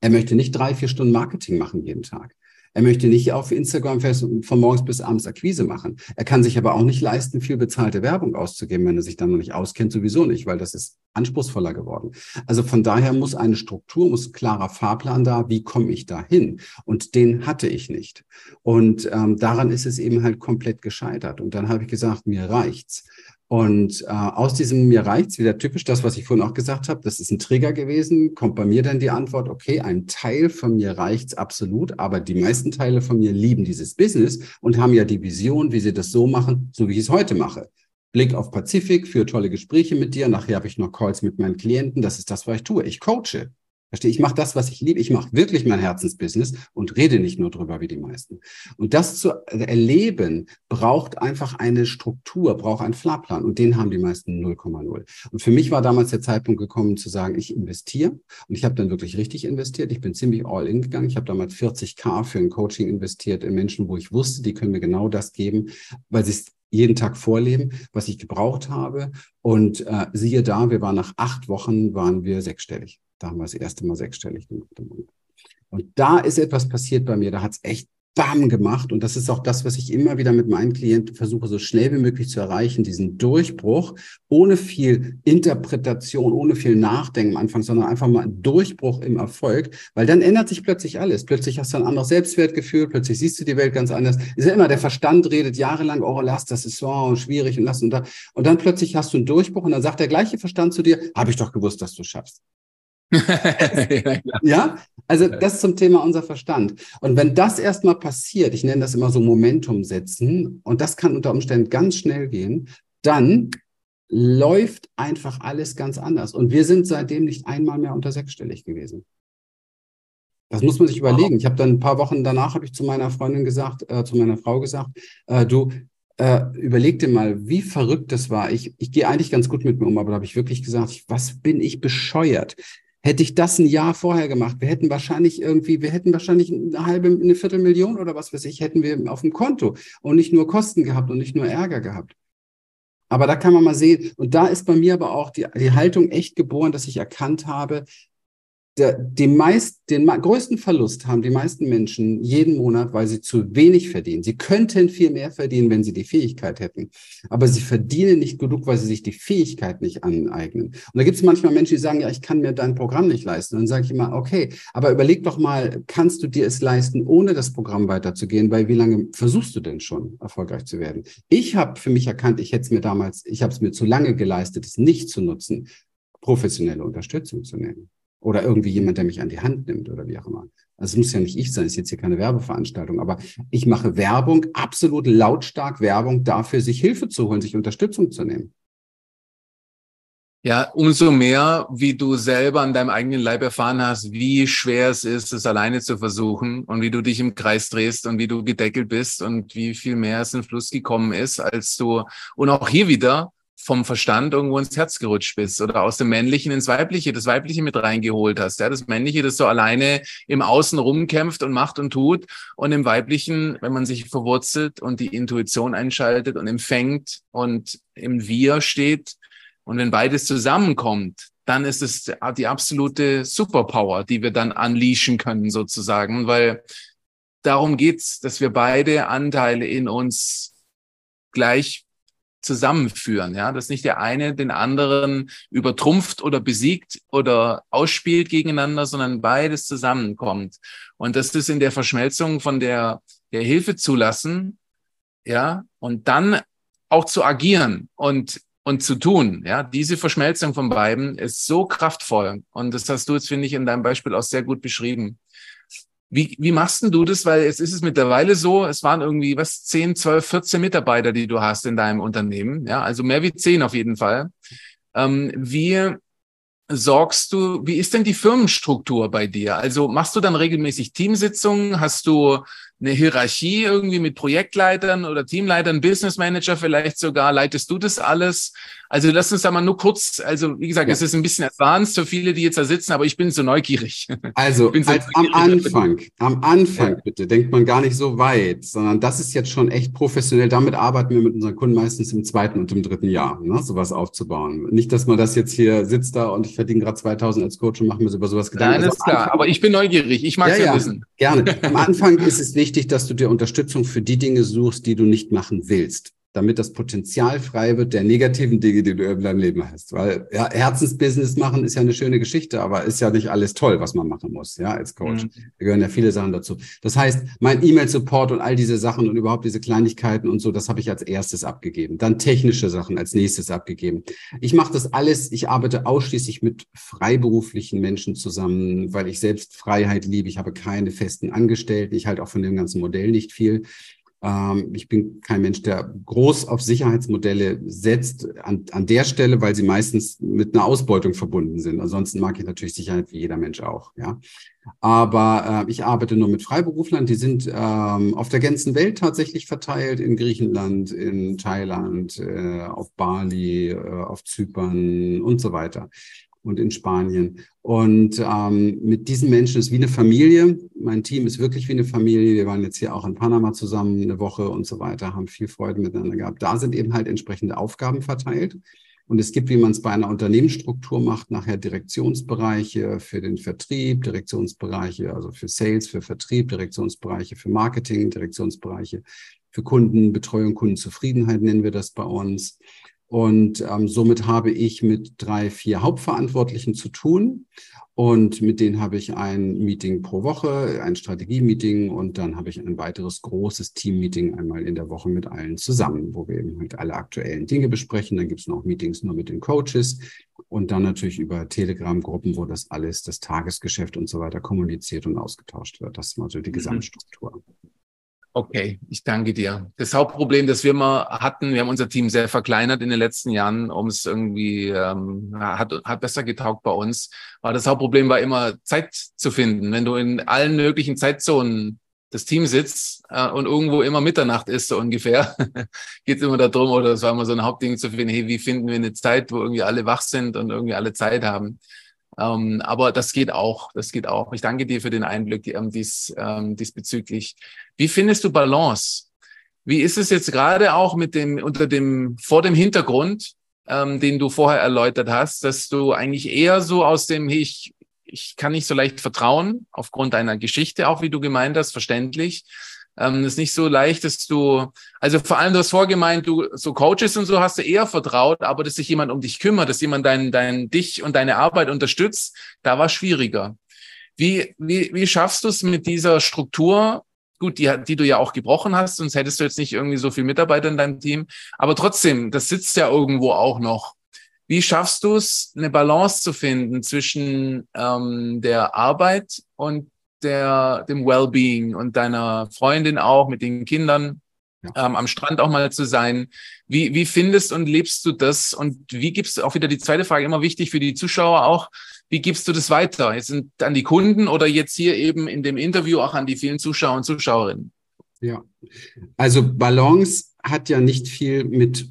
Er möchte nicht drei, vier Stunden Marketing machen jeden Tag. Er möchte nicht auf Instagram von morgens bis abends Akquise machen. Er kann sich aber auch nicht leisten, viel bezahlte Werbung auszugeben, wenn er sich dann noch nicht auskennt, sowieso nicht, weil das ist anspruchsvoller geworden. Also von daher muss eine Struktur, muss ein klarer Fahrplan da, wie komme ich da hin? Und den hatte ich nicht. Und ähm, daran ist es eben halt komplett gescheitert. Und dann habe ich gesagt, mir reicht's. Und äh, aus diesem mir reicht's wieder typisch das, was ich vorhin auch gesagt habe. Das ist ein Trigger gewesen. Kommt bei mir dann die Antwort: Okay, ein Teil von mir reicht's absolut, aber die meisten Teile von mir lieben dieses Business und haben ja die Vision, wie sie das so machen, so wie ich es heute mache. Blick auf Pazifik, für tolle Gespräche mit dir. Nachher habe ich noch Calls mit meinen Klienten. Das ist das, was ich tue. Ich coache. Verstehe, ich mache das, was ich liebe. Ich mache wirklich mein Herzensbusiness und rede nicht nur drüber wie die meisten. Und das zu erleben braucht einfach eine Struktur, braucht einen Fahrplan. Und den haben die meisten 0,0. Und für mich war damals der Zeitpunkt gekommen zu sagen, ich investiere. Und ich habe dann wirklich richtig investiert. Ich bin ziemlich all in gegangen. Ich habe damals 40k für ein Coaching investiert in Menschen, wo ich wusste, die können mir genau das geben, weil sie es jeden Tag vorleben, was ich gebraucht habe. Und äh, siehe da, wir waren nach acht Wochen, waren wir sechsstellig. Da haben wir das erste Mal sechsstellig gemacht. Und da ist etwas passiert bei mir, da hat es echt bam gemacht. Und das ist auch das, was ich immer wieder mit meinen Klienten versuche, so schnell wie möglich zu erreichen, diesen Durchbruch, ohne viel Interpretation, ohne viel Nachdenken am Anfang, sondern einfach mal ein Durchbruch im Erfolg, weil dann ändert sich plötzlich alles. Plötzlich hast du ein anderes Selbstwertgefühl, plötzlich siehst du die Welt ganz anders. Ist ja immer, der Verstand redet jahrelang, oh, lass, das ist so schwierig und lass und da. Und dann plötzlich hast du einen Durchbruch und dann sagt der gleiche Verstand zu dir, habe ich doch gewusst, dass du schaffst. Ja, also das zum Thema unser Verstand. Und wenn das erstmal passiert, ich nenne das immer so Momentum setzen, und das kann unter Umständen ganz schnell gehen, dann läuft einfach alles ganz anders. Und wir sind seitdem nicht einmal mehr unter sechsstellig gewesen. Das muss man sich überlegen. Ich habe dann ein paar Wochen danach habe ich zu meiner Freundin gesagt, äh, zu meiner Frau gesagt, äh, du äh, überleg dir mal, wie verrückt das war. Ich, ich gehe eigentlich ganz gut mit mir um, aber da habe ich wirklich gesagt, was bin ich bescheuert? Hätte ich das ein Jahr vorher gemacht, wir hätten wahrscheinlich irgendwie, wir hätten wahrscheinlich eine halbe, eine Viertelmillion oder was weiß ich, hätten wir auf dem Konto und nicht nur Kosten gehabt und nicht nur Ärger gehabt. Aber da kann man mal sehen, und da ist bei mir aber auch die, die Haltung echt geboren, dass ich erkannt habe, der, die meist, den größten Verlust haben die meisten Menschen jeden Monat, weil sie zu wenig verdienen. Sie könnten viel mehr verdienen, wenn sie die Fähigkeit hätten. Aber sie verdienen nicht genug, weil sie sich die Fähigkeit nicht aneignen. Und da gibt es manchmal Menschen, die sagen, ja, ich kann mir dein Programm nicht leisten. Und dann sage ich immer, okay, aber überleg doch mal, kannst du dir es leisten, ohne das Programm weiterzugehen? Weil wie lange versuchst du denn schon, erfolgreich zu werden? Ich habe für mich erkannt, ich hätte es mir damals, ich habe es mir zu lange geleistet, es nicht zu nutzen, professionelle Unterstützung zu nehmen. Oder irgendwie jemand, der mich an die Hand nimmt oder wie auch immer. Also es muss ja nicht ich sein, es ist jetzt hier keine Werbeveranstaltung, aber ich mache Werbung, absolut lautstark Werbung dafür, sich Hilfe zu holen, sich Unterstützung zu nehmen. Ja, umso mehr, wie du selber an deinem eigenen Leib erfahren hast, wie schwer es ist, es alleine zu versuchen und wie du dich im Kreis drehst und wie du gedeckelt bist und wie viel mehr es in Fluss gekommen ist, als du, und auch hier wieder, vom Verstand irgendwo ins Herz gerutscht bist oder aus dem Männlichen ins Weibliche, das Weibliche mit reingeholt hast. Ja, das Männliche, das so alleine im Außen rumkämpft und macht und tut. Und im Weiblichen, wenn man sich verwurzelt und die Intuition einschaltet und empfängt und im Wir steht und wenn beides zusammenkommt, dann ist es die absolute Superpower, die wir dann unleashen können sozusagen, weil darum geht's, dass wir beide Anteile in uns gleich zusammenführen, ja, dass nicht der eine den anderen übertrumpft oder besiegt oder ausspielt gegeneinander, sondern beides zusammenkommt. Und das ist in der Verschmelzung von der, der Hilfe zulassen, ja, und dann auch zu agieren und und zu tun. Ja, diese Verschmelzung von beiden ist so kraftvoll. Und das hast du jetzt, finde ich, in deinem Beispiel auch sehr gut beschrieben. Wie, wie machst denn du das? Weil es ist es mittlerweile so, es waren irgendwie was 10, 12, 14 Mitarbeiter, die du hast in deinem Unternehmen. Ja, also mehr wie 10 auf jeden Fall. Ähm, wie sorgst du, wie ist denn die Firmenstruktur bei dir? Also machst du dann regelmäßig Teamsitzungen? Hast du eine Hierarchie irgendwie mit Projektleitern oder Teamleitern, Business Manager vielleicht sogar? Leitest du das alles? Also lass uns da mal nur kurz, also wie gesagt, ja. es ist ein bisschen advanced für viele, die jetzt da sitzen, aber ich bin so neugierig. Also so als neugierig. am Anfang, am Anfang ja. bitte, denkt man gar nicht so weit, sondern das ist jetzt schon echt professionell. Damit arbeiten wir mit unseren Kunden meistens im zweiten und im dritten Jahr, ne, sowas aufzubauen. Nicht, dass man das jetzt hier sitzt da und ich verdiene gerade 2000 als Coach und mache mir über sowas Gedanken. Nein, also ist klar, Anfang, aber ich bin neugierig, ich mag es ja, ja, wissen. Gerne. Am Anfang ist es wichtig, dass du dir Unterstützung für die Dinge suchst, die du nicht machen willst damit das Potenzial frei wird der negativen Dinge, die du in deinem Leben hast. Weil ja, Herzensbusiness machen ist ja eine schöne Geschichte, aber ist ja nicht alles toll, was man machen muss, ja, als Coach. Mhm. Da gehören ja viele Sachen dazu. Das heißt, mein E-Mail-Support und all diese Sachen und überhaupt diese Kleinigkeiten und so, das habe ich als erstes abgegeben. Dann technische Sachen als nächstes abgegeben. Ich mache das alles, ich arbeite ausschließlich mit freiberuflichen Menschen zusammen, weil ich selbst Freiheit liebe. Ich habe keine festen Angestellten. Ich halte auch von dem ganzen Modell nicht viel. Ähm, ich bin kein Mensch, der groß auf Sicherheitsmodelle setzt an, an der Stelle, weil sie meistens mit einer Ausbeutung verbunden sind. Ansonsten mag ich natürlich Sicherheit wie jeder Mensch auch. Ja, aber äh, ich arbeite nur mit Freiberuflern. Die sind ähm, auf der ganzen Welt tatsächlich verteilt: in Griechenland, in Thailand, äh, auf Bali, äh, auf Zypern und so weiter und in Spanien. Und ähm, mit diesen Menschen ist wie eine Familie. Mein Team ist wirklich wie eine Familie. Wir waren jetzt hier auch in Panama zusammen eine Woche und so weiter, haben viel Freude miteinander gehabt. Da sind eben halt entsprechende Aufgaben verteilt. Und es gibt, wie man es bei einer Unternehmensstruktur macht, nachher Direktionsbereiche für den Vertrieb, Direktionsbereiche, also für Sales, für Vertrieb, Direktionsbereiche für Marketing, Direktionsbereiche für Kundenbetreuung, Kundenzufriedenheit nennen wir das bei uns. Und ähm, somit habe ich mit drei, vier Hauptverantwortlichen zu tun. Und mit denen habe ich ein Meeting pro Woche, ein Strategie-Meeting und dann habe ich ein weiteres großes Team-Meeting einmal in der Woche mit allen zusammen, wo wir eben halt alle aktuellen Dinge besprechen. Dann gibt es noch Meetings nur mit den Coaches und dann natürlich über Telegram-Gruppen, wo das alles, das Tagesgeschäft und so weiter kommuniziert und ausgetauscht wird. Das ist mal so die mhm. Okay, ich danke dir. Das Hauptproblem, das wir mal hatten, wir haben unser Team sehr verkleinert in den letzten Jahren, um es irgendwie, ähm, hat, hat besser getaugt bei uns. Aber das Hauptproblem war immer Zeit zu finden. Wenn du in allen möglichen Zeitzonen das Team sitzt äh, und irgendwo immer Mitternacht ist, so ungefähr, geht es immer darum, oder es war immer so ein Hauptding zu finden, hey, wie finden wir eine Zeit, wo irgendwie alle wach sind und irgendwie alle Zeit haben. Ähm, aber das geht auch, das geht auch. Ich danke dir für den Einblick ähm, dies, ähm, diesbezüglich. Wie findest du Balance? Wie ist es jetzt gerade auch mit dem, unter dem, vor dem Hintergrund, ähm, den du vorher erläutert hast, dass du eigentlich eher so aus dem, ich, ich kann nicht so leicht vertrauen, aufgrund deiner Geschichte, auch wie du gemeint hast, verständlich, ähm, ist nicht so leicht, dass du, also vor allem du hast vorgemeint, du so Coaches und so hast du eher vertraut, aber dass sich jemand um dich kümmert, dass jemand dein, dein, dich und deine Arbeit unterstützt, da war schwieriger. Wie, wie, wie schaffst du es mit dieser Struktur, gut, die, die du ja auch gebrochen hast, sonst hättest du jetzt nicht irgendwie so viel Mitarbeiter in deinem Team. Aber trotzdem, das sitzt ja irgendwo auch noch. Wie schaffst du es, eine Balance zu finden zwischen ähm, der Arbeit und der, dem Wellbeing und deiner Freundin auch, mit den Kindern, ja. ähm, am Strand auch mal zu sein. Wie, wie findest und lebst du das? Und wie gibst du auch wieder die zweite Frage, immer wichtig für die Zuschauer auch, wie gibst du das weiter? Jetzt sind an die Kunden oder jetzt hier eben in dem Interview auch an die vielen Zuschauer und Zuschauerinnen? Ja, also Balance hat ja nicht viel mit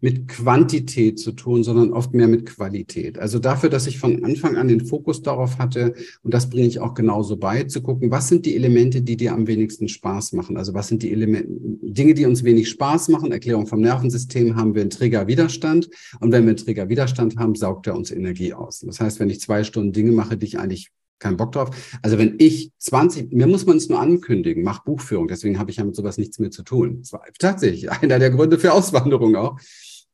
mit Quantität zu tun, sondern oft mehr mit Qualität. Also dafür, dass ich von Anfang an den Fokus darauf hatte, und das bringe ich auch genauso bei, zu gucken, was sind die Elemente, die dir am wenigsten Spaß machen? Also was sind die Elemente, Dinge, die uns wenig Spaß machen? Erklärung vom Nervensystem haben wir einen Triggerwiderstand. Und wenn wir einen Triggerwiderstand haben, saugt er uns Energie aus. Das heißt, wenn ich zwei Stunden Dinge mache, die ich eigentlich keinen Bock drauf. Also wenn ich 20, mir muss man es nur ankündigen, mach Buchführung, deswegen habe ich ja mit sowas nichts mehr zu tun. Das war tatsächlich einer der Gründe für Auswanderung auch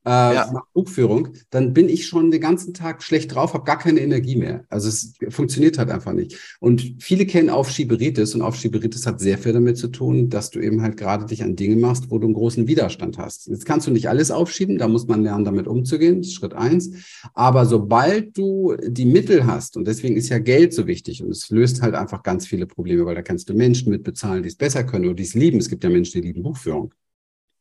äh, ja. mache Buchführung, dann bin ich schon den ganzen Tag schlecht drauf, habe gar keine Energie mehr. Also es funktioniert halt einfach nicht. Und viele kennen Aufschieberitis und Aufschieberitis hat sehr viel damit zu tun, dass du eben halt gerade dich an Dinge machst, wo du einen großen Widerstand hast. Jetzt kannst du nicht alles aufschieben, da muss man lernen, damit umzugehen, das ist Schritt eins. Aber sobald du die Mittel hast, und deswegen ist ja Geld so wichtig und es löst halt einfach ganz viele Probleme, weil da kannst du Menschen mitbezahlen, die es besser können oder die es lieben. Es gibt ja Menschen, die lieben Buchführung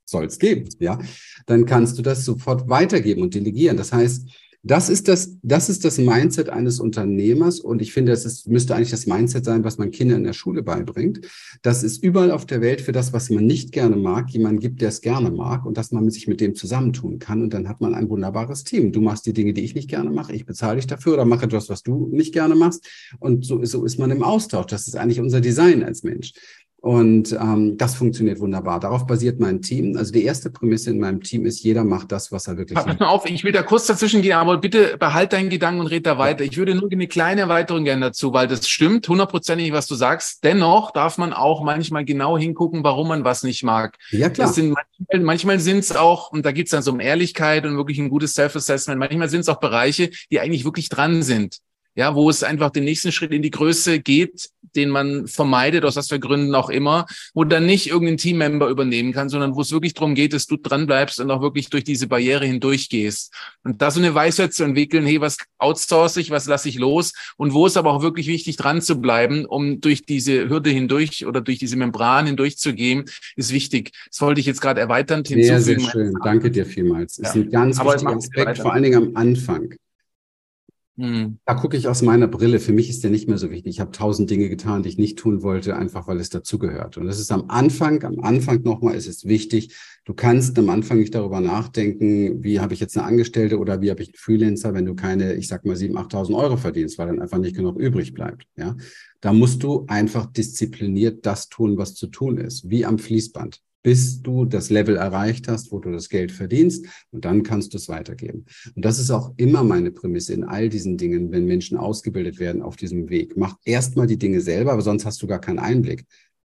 soll es geben, ja, dann kannst du das sofort weitergeben und delegieren. Das heißt, das ist das, das ist das Mindset eines Unternehmers und ich finde, das ist, müsste eigentlich das Mindset sein, was man Kindern in der Schule beibringt. Dass es überall auf der Welt für das, was man nicht gerne mag, jemanden gibt, der es gerne mag und dass man sich mit dem zusammentun kann und dann hat man ein wunderbares Team. Du machst die Dinge, die ich nicht gerne mache, ich bezahle dich dafür oder mache etwas, was du nicht gerne machst und so, so ist man im Austausch. Das ist eigentlich unser Design als Mensch. Und ähm, das funktioniert wunderbar. Darauf basiert mein Team. Also die erste Prämisse in meinem Team ist, jeder macht das, was er wirklich Pass mal auf, ich will da kurz dazwischen gehen, aber bitte behalt deinen Gedanken und red da weiter. Ich würde nur eine kleine Erweiterung gerne dazu, weil das stimmt hundertprozentig, was du sagst. Dennoch darf man auch manchmal genau hingucken, warum man was nicht mag. Ja, klar. Sind manchmal, manchmal sind es auch, und da geht es dann so um Ehrlichkeit und wirklich ein gutes Self-Assessment, manchmal sind es auch Bereiche, die eigentlich wirklich dran sind ja, wo es einfach den nächsten Schritt in die Größe geht, den man vermeidet, aus was für Gründen auch immer, wo dann nicht irgendein Teammember übernehmen kann, sondern wo es wirklich darum geht, dass du dran bleibst und auch wirklich durch diese Barriere hindurchgehst. Und da so eine Weisheit zu entwickeln, hey, was outsource ich, was lasse ich los und wo ist aber auch wirklich wichtig, dran zu bleiben, um durch diese Hürde hindurch oder durch diese Membran hindurchzugehen, ist wichtig. Das wollte ich jetzt gerade erweitern. Sehr, sehr schön. Danke dir vielmals. Das ja. ist ein ganz aber wichtiger Aspekt, vor allen Dingen am Anfang. Hm. Da gucke ich aus meiner Brille. Für mich ist der nicht mehr so wichtig. Ich habe tausend Dinge getan, die ich nicht tun wollte, einfach weil es dazugehört. Und das ist am Anfang, am Anfang nochmal ist es wichtig. Du kannst am Anfang nicht darüber nachdenken, wie habe ich jetzt eine Angestellte oder wie habe ich einen Freelancer, wenn du keine, ich sag mal, 7.000, 8.000 Euro verdienst, weil dann einfach nicht genug übrig bleibt. Ja, da musst du einfach diszipliniert das tun, was zu tun ist, wie am Fließband bis du das Level erreicht hast, wo du das Geld verdienst und dann kannst du es weitergeben. Und das ist auch immer meine Prämisse in all diesen Dingen, wenn Menschen ausgebildet werden auf diesem Weg. Mach erstmal die Dinge selber, aber sonst hast du gar keinen Einblick.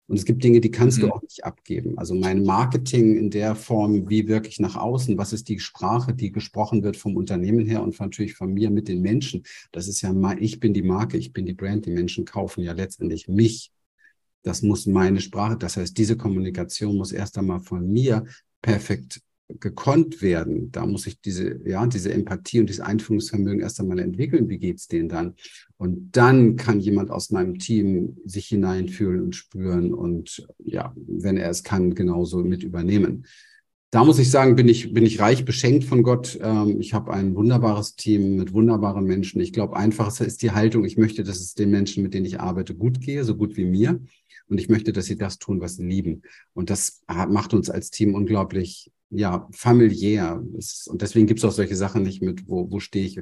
Und es gibt Dinge, die kannst mhm. du auch nicht abgeben. Also mein Marketing in der Form, wie wirklich nach außen, was ist die Sprache, die gesprochen wird vom Unternehmen her und natürlich von mir mit den Menschen. Das ist ja ich bin die Marke, ich bin die Brand. Die Menschen kaufen ja letztendlich mich. Das muss meine Sprache. Das heißt, diese Kommunikation muss erst einmal von mir perfekt gekonnt werden. Da muss ich diese, ja, diese Empathie und dieses Einführungsvermögen erst einmal entwickeln. Wie geht's denen dann? Und dann kann jemand aus meinem Team sich hineinfühlen und spüren und ja, wenn er es kann, genauso mit übernehmen. Da muss ich sagen, bin ich, bin ich reich beschenkt von Gott. Ähm, ich habe ein wunderbares Team mit wunderbaren Menschen. Ich glaube, einfacher ist die Haltung. Ich möchte, dass es den Menschen, mit denen ich arbeite, gut gehe, so gut wie mir. Und ich möchte, dass sie das tun, was sie lieben. Und das macht uns als Team unglaublich ja, familiär. und deswegen gibt es auch solche Sachen nicht mit, wo, wo stehe ich.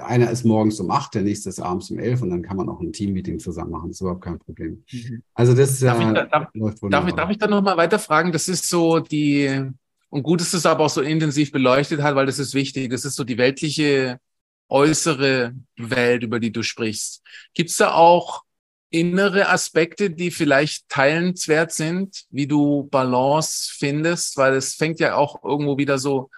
Einer ist morgens um acht, der nächste ist abends um elf und dann kann man auch ein Teammeeting zusammen machen. Das ist überhaupt kein Problem. Mhm. Also das darf, äh, ich da, darf, läuft wunderbar. Darf ich, darf ich da nochmal weiter fragen? Das ist so die, und gut, dass es aber auch so intensiv beleuchtet hat, weil das ist wichtig. Das ist so die weltliche äußere Welt, über die du sprichst. Gibt es da auch innere Aspekte, die vielleicht teilenswert sind, wie du Balance findest, weil es fängt ja auch irgendwo wieder so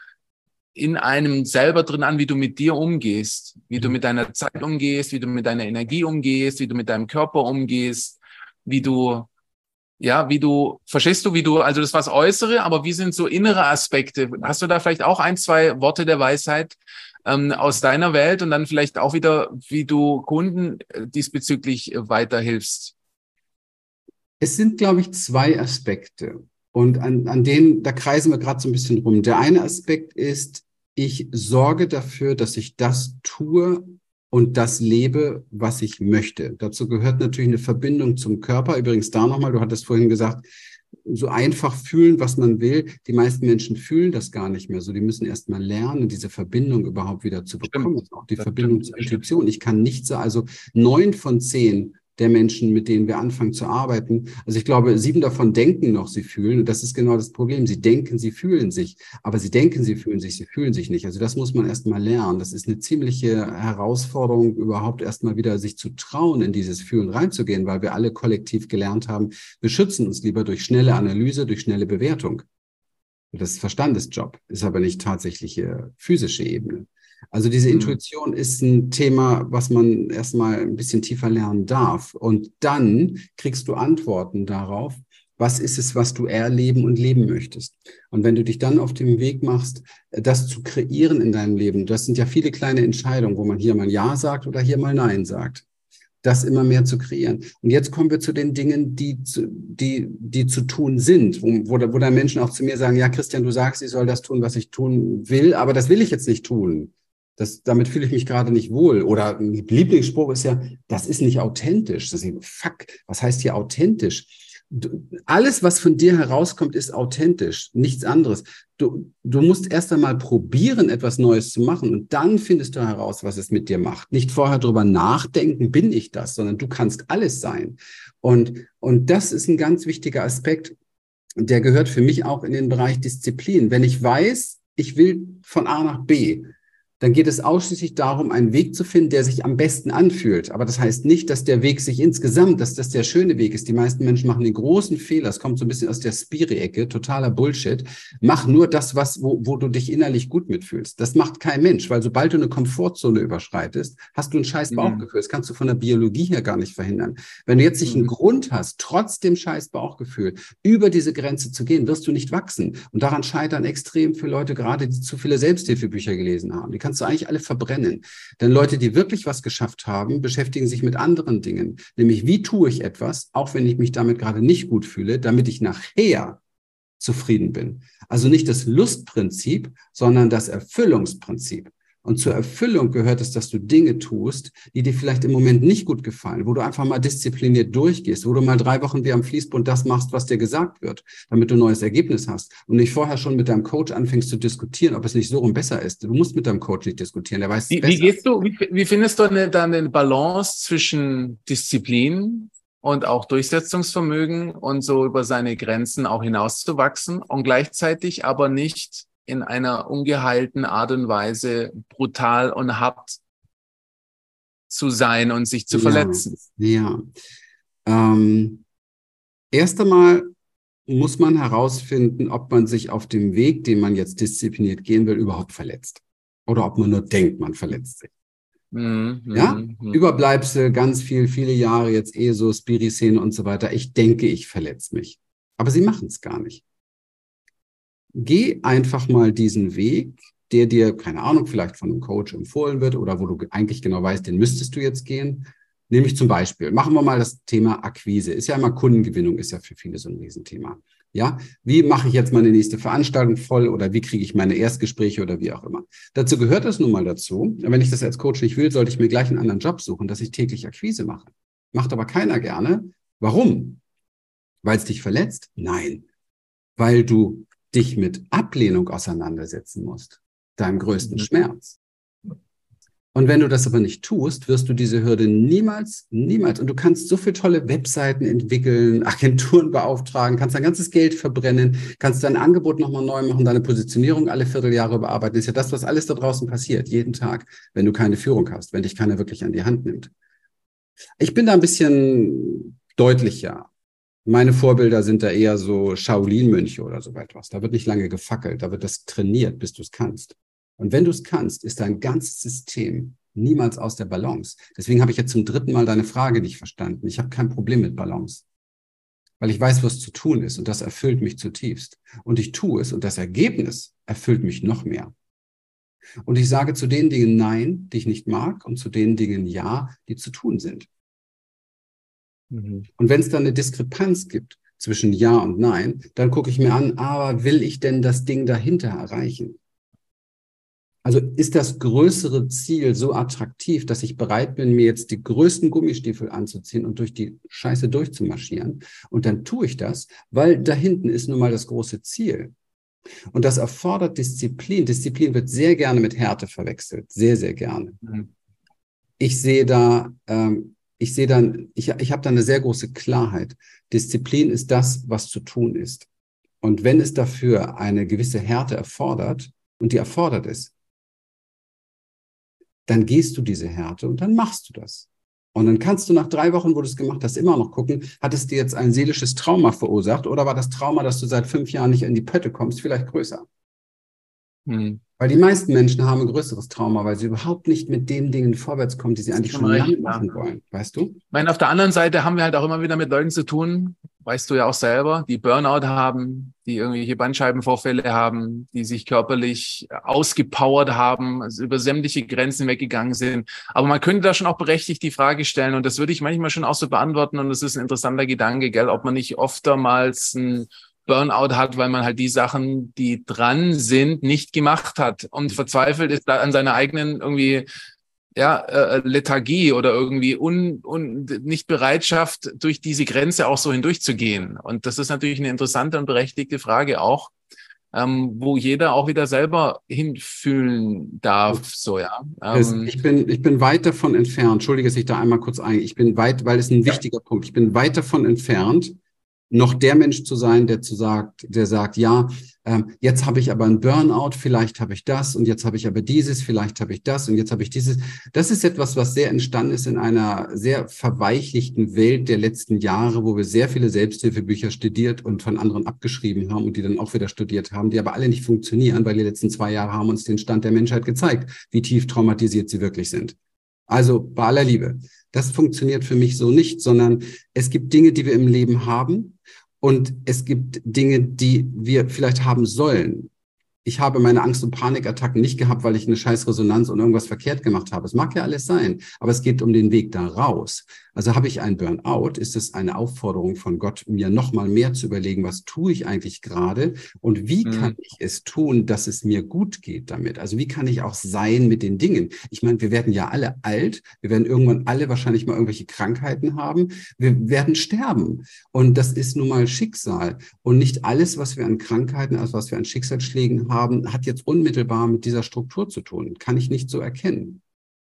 in einem selber drin an, wie du mit dir umgehst, wie du mhm. mit deiner Zeit umgehst, wie du mit deiner Energie umgehst, wie du mit deinem Körper umgehst, wie du, ja, wie du, verstehst du, wie du, also das was Äußere, aber wie sind so innere Aspekte? Hast du da vielleicht auch ein, zwei Worte der Weisheit, ähm, aus deiner Welt und dann vielleicht auch wieder, wie du Kunden äh, diesbezüglich äh, weiterhilfst? Es sind, glaube ich, zwei Aspekte. Und an, an denen, da kreisen wir gerade so ein bisschen rum. Der eine Aspekt ist, ich sorge dafür, dass ich das tue und das lebe, was ich möchte. Dazu gehört natürlich eine Verbindung zum Körper. Übrigens da nochmal, du hattest vorhin gesagt, so einfach fühlen, was man will. Die meisten Menschen fühlen das gar nicht mehr so. Die müssen erst mal lernen, diese Verbindung überhaupt wieder zu bekommen. Stimmt. Auch die das Verbindung stimmt. zur Intuition. Ich kann nicht so, also neun von zehn der Menschen, mit denen wir anfangen zu arbeiten. Also ich glaube, sieben davon denken noch, sie fühlen. Und das ist genau das Problem. Sie denken, sie fühlen sich. Aber sie denken, sie fühlen sich, sie fühlen sich nicht. Also das muss man erst mal lernen. Das ist eine ziemliche Herausforderung, überhaupt erst mal wieder sich zu trauen, in dieses Fühlen reinzugehen, weil wir alle kollektiv gelernt haben, wir schützen uns lieber durch schnelle Analyse, durch schnelle Bewertung. Das ist Verstandesjob, ist aber nicht tatsächliche physische Ebene. Also diese mhm. Intuition ist ein Thema, was man erstmal ein bisschen tiefer lernen darf. Und dann kriegst du Antworten darauf, was ist es, was du erleben und leben möchtest. Und wenn du dich dann auf den Weg machst, das zu kreieren in deinem Leben, das sind ja viele kleine Entscheidungen, wo man hier mal Ja sagt oder hier mal Nein sagt das immer mehr zu kreieren. Und jetzt kommen wir zu den Dingen, die, zu, die, die zu tun sind, wo, wo, wo dann Menschen auch zu mir sagen, ja, Christian, du sagst, ich soll das tun, was ich tun will, aber das will ich jetzt nicht tun. Das, damit fühle ich mich gerade nicht wohl. Oder ein Lieblingsspruch ist ja, das ist nicht authentisch. Das ist, fuck, was heißt hier authentisch? Du, alles, was von dir herauskommt, ist authentisch, nichts anderes. Du, du musst erst einmal probieren, etwas Neues zu machen und dann findest du heraus, was es mit dir macht. Nicht vorher drüber nachdenken, bin ich das, sondern du kannst alles sein. Und, und das ist ein ganz wichtiger Aspekt, der gehört für mich auch in den Bereich Disziplin. Wenn ich weiß, ich will von A nach B, dann geht es ausschließlich darum, einen Weg zu finden, der sich am besten anfühlt. Aber das heißt nicht, dass der Weg sich insgesamt, dass das der schöne Weg ist. Die meisten Menschen machen den großen Fehler. Es kommt so ein bisschen aus der Spiri-Ecke, totaler Bullshit. Mach nur das, was, wo, wo du dich innerlich gut mitfühlst. Das macht kein Mensch, weil sobald du eine Komfortzone überschreitest, hast du ein scheiß mhm. Bauchgefühl. Das kannst du von der Biologie her gar nicht verhindern. Wenn du jetzt nicht einen mhm. Grund hast, trotz dem scheiß Bauchgefühl, über diese Grenze zu gehen, wirst du nicht wachsen. Und daran scheitern extrem viele Leute gerade, die zu viele Selbsthilfebücher gelesen haben. Die kannst du eigentlich alle verbrennen. Denn Leute, die wirklich was geschafft haben, beschäftigen sich mit anderen Dingen. Nämlich, wie tue ich etwas, auch wenn ich mich damit gerade nicht gut fühle, damit ich nachher zufrieden bin. Also nicht das Lustprinzip, sondern das Erfüllungsprinzip. Und zur Erfüllung gehört es, dass du Dinge tust, die dir vielleicht im Moment nicht gut gefallen, wo du einfach mal diszipliniert durchgehst, wo du mal drei Wochen wie am Fließbund das machst, was dir gesagt wird, damit du ein neues Ergebnis hast und nicht vorher schon mit deinem Coach anfängst zu diskutieren, ob es nicht so rum besser ist. Du musst mit deinem Coach nicht diskutieren, der weiß wie, besser. Wie gehst du, wie, wie findest du eine, dann eine Balance zwischen Disziplin und auch Durchsetzungsvermögen und so über seine Grenzen auch hinauszuwachsen und gleichzeitig aber nicht in einer ungeheilten Art und Weise brutal und hart zu sein und sich zu ja, verletzen. Ja. Ähm, erst einmal muss man herausfinden, ob man sich auf dem Weg, den man jetzt diszipliniert gehen will, überhaupt verletzt. Oder ob man nur denkt, man verletzt sich. Mhm, ja, mhm. Überbleibsel, ganz viel, viele Jahre jetzt eh so Spiri-Szene und so weiter. Ich denke, ich verletze mich. Aber sie machen es gar nicht. Geh einfach mal diesen Weg, der dir, keine Ahnung, vielleicht von einem Coach empfohlen wird oder wo du eigentlich genau weißt, den müsstest du jetzt gehen. Nämlich zum Beispiel, machen wir mal das Thema Akquise. Ist ja immer Kundengewinnung, ist ja für viele so ein Riesenthema. Ja, wie mache ich jetzt meine nächste Veranstaltung voll oder wie kriege ich meine Erstgespräche oder wie auch immer. Dazu gehört es nun mal dazu. Wenn ich das als Coach nicht will, sollte ich mir gleich einen anderen Job suchen, dass ich täglich Akquise mache. Macht aber keiner gerne. Warum? Weil es dich verletzt? Nein. Weil du dich mit Ablehnung auseinandersetzen musst. Deinem größten mhm. Schmerz. Und wenn du das aber nicht tust, wirst du diese Hürde niemals, niemals, und du kannst so viele tolle Webseiten entwickeln, Agenturen beauftragen, kannst dein ganzes Geld verbrennen, kannst dein Angebot nochmal neu machen, deine Positionierung alle Vierteljahre überarbeiten. Das ist ja das, was alles da draußen passiert, jeden Tag, wenn du keine Führung hast, wenn dich keiner wirklich an die Hand nimmt. Ich bin da ein bisschen deutlicher. Meine Vorbilder sind da eher so Shaolin-Mönche oder so etwas. Da wird nicht lange gefackelt, da wird das trainiert, bis du es kannst. Und wenn du es kannst, ist dein ganzes System niemals aus der Balance. Deswegen habe ich jetzt zum dritten Mal deine Frage nicht verstanden. Ich habe kein Problem mit Balance, weil ich weiß, was zu tun ist und das erfüllt mich zutiefst. Und ich tue es und das Ergebnis erfüllt mich noch mehr. Und ich sage zu den Dingen Nein, die ich nicht mag, und zu den Dingen Ja, die zu tun sind. Mhm. Und wenn es dann eine Diskrepanz gibt zwischen Ja und Nein, dann gucke ich mir an, aber will ich denn das Ding dahinter erreichen? Also ist das größere Ziel so attraktiv, dass ich bereit bin, mir jetzt die größten Gummistiefel anzuziehen und durch die Scheiße durchzumarschieren. Und dann tue ich das, weil da hinten ist nun mal das große Ziel. Und das erfordert Disziplin. Disziplin wird sehr gerne mit Härte verwechselt. Sehr, sehr gerne. Mhm. Ich sehe da, ähm, ich sehe dann, ich, ich habe da eine sehr große Klarheit. Disziplin ist das, was zu tun ist. Und wenn es dafür eine gewisse Härte erfordert, und die erfordert es, dann gehst du diese Härte und dann machst du das. Und dann kannst du nach drei Wochen, wo du es gemacht hast, immer noch gucken, hat es dir jetzt ein seelisches Trauma verursacht oder war das Trauma, dass du seit fünf Jahren nicht in die Pötte kommst, vielleicht größer? Hm. Weil die meisten Menschen haben ein größeres Trauma, weil sie überhaupt nicht mit den Dingen vorwärts kommen, die sie eigentlich schon lange machen wollen. Weißt du? Ich meine, auf der anderen Seite haben wir halt auch immer wieder mit Leuten zu tun, weißt du ja auch selber, die Burnout haben, die irgendwelche Bandscheibenvorfälle haben, die sich körperlich ausgepowert haben, also über sämtliche Grenzen weggegangen sind. Aber man könnte da schon auch berechtigt die Frage stellen, und das würde ich manchmal schon auch so beantworten, und das ist ein interessanter Gedanke, gell, ob man nicht oftmals ein Burnout hat, weil man halt die Sachen, die dran sind, nicht gemacht hat und verzweifelt ist an seiner eigenen irgendwie ja, äh, Lethargie oder irgendwie un, un, nicht Bereitschaft, durch diese Grenze auch so hindurchzugehen. Und das ist natürlich eine interessante und berechtigte Frage auch, ähm, wo jeder auch wieder selber hinfühlen darf, so ja. Ähm, ich bin ich bin weit davon entfernt. Entschuldige, dass ich da einmal kurz ein. Ich bin weit, weil es ein wichtiger ja. Punkt. Ich bin weit davon entfernt, noch der Mensch zu sein, der zu sagt, der sagt, ja, ähm, jetzt habe ich aber ein Burnout, vielleicht habe ich das und jetzt habe ich aber dieses, vielleicht habe ich das und jetzt habe ich dieses. Das ist etwas, was sehr entstanden ist in einer sehr verweichlichten Welt der letzten Jahre, wo wir sehr viele Selbsthilfebücher studiert und von anderen abgeschrieben haben und die dann auch wieder studiert haben, die aber alle nicht funktionieren, weil die letzten zwei Jahre haben uns den Stand der Menschheit gezeigt, wie tief traumatisiert sie wirklich sind. Also bei aller Liebe. Das funktioniert für mich so nicht, sondern es gibt Dinge, die wir im Leben haben und es gibt Dinge, die wir vielleicht haben sollen ich habe meine Angst- und Panikattacken nicht gehabt, weil ich eine scheiß Resonanz und irgendwas verkehrt gemacht habe. Es mag ja alles sein, aber es geht um den Weg da raus. Also habe ich ein Burnout, ist es eine Aufforderung von Gott, mir nochmal mehr zu überlegen, was tue ich eigentlich gerade und wie mhm. kann ich es tun, dass es mir gut geht damit? Also wie kann ich auch sein mit den Dingen? Ich meine, wir werden ja alle alt, wir werden irgendwann alle wahrscheinlich mal irgendwelche Krankheiten haben, wir werden sterben und das ist nun mal Schicksal und nicht alles, was wir an Krankheiten, also was wir an Schicksalsschlägen haben, hat jetzt unmittelbar mit dieser Struktur zu tun. Kann ich nicht so erkennen.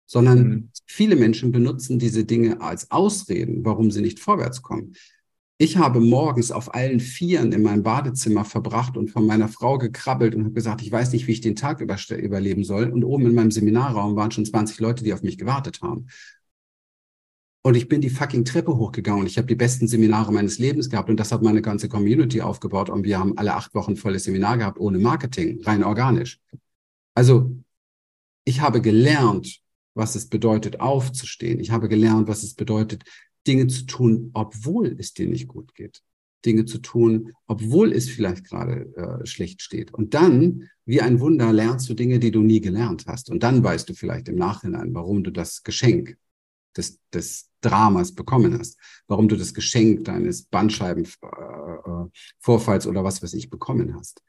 Sondern mhm. viele Menschen benutzen diese Dinge als Ausreden, warum sie nicht vorwärts kommen. Ich habe morgens auf allen Vieren in meinem Badezimmer verbracht und von meiner Frau gekrabbelt und habe gesagt, ich weiß nicht, wie ich den Tag überleben soll. Und oben in meinem Seminarraum waren schon 20 Leute, die auf mich gewartet haben. Und ich bin die fucking Treppe hochgegangen und ich habe die besten Seminare meines Lebens gehabt und das hat meine ganze Community aufgebaut und wir haben alle acht Wochen volles Seminar gehabt ohne Marketing, rein organisch. Also ich habe gelernt, was es bedeutet, aufzustehen. Ich habe gelernt, was es bedeutet, Dinge zu tun, obwohl es dir nicht gut geht. Dinge zu tun, obwohl es vielleicht gerade äh, schlecht steht. Und dann, wie ein Wunder, lernst du Dinge, die du nie gelernt hast. Und dann weißt du vielleicht im Nachhinein, warum du das Geschenk des, des Dramas bekommen hast, warum du das Geschenk deines Bandscheibenvorfalls äh, oder was weiß ich bekommen hast.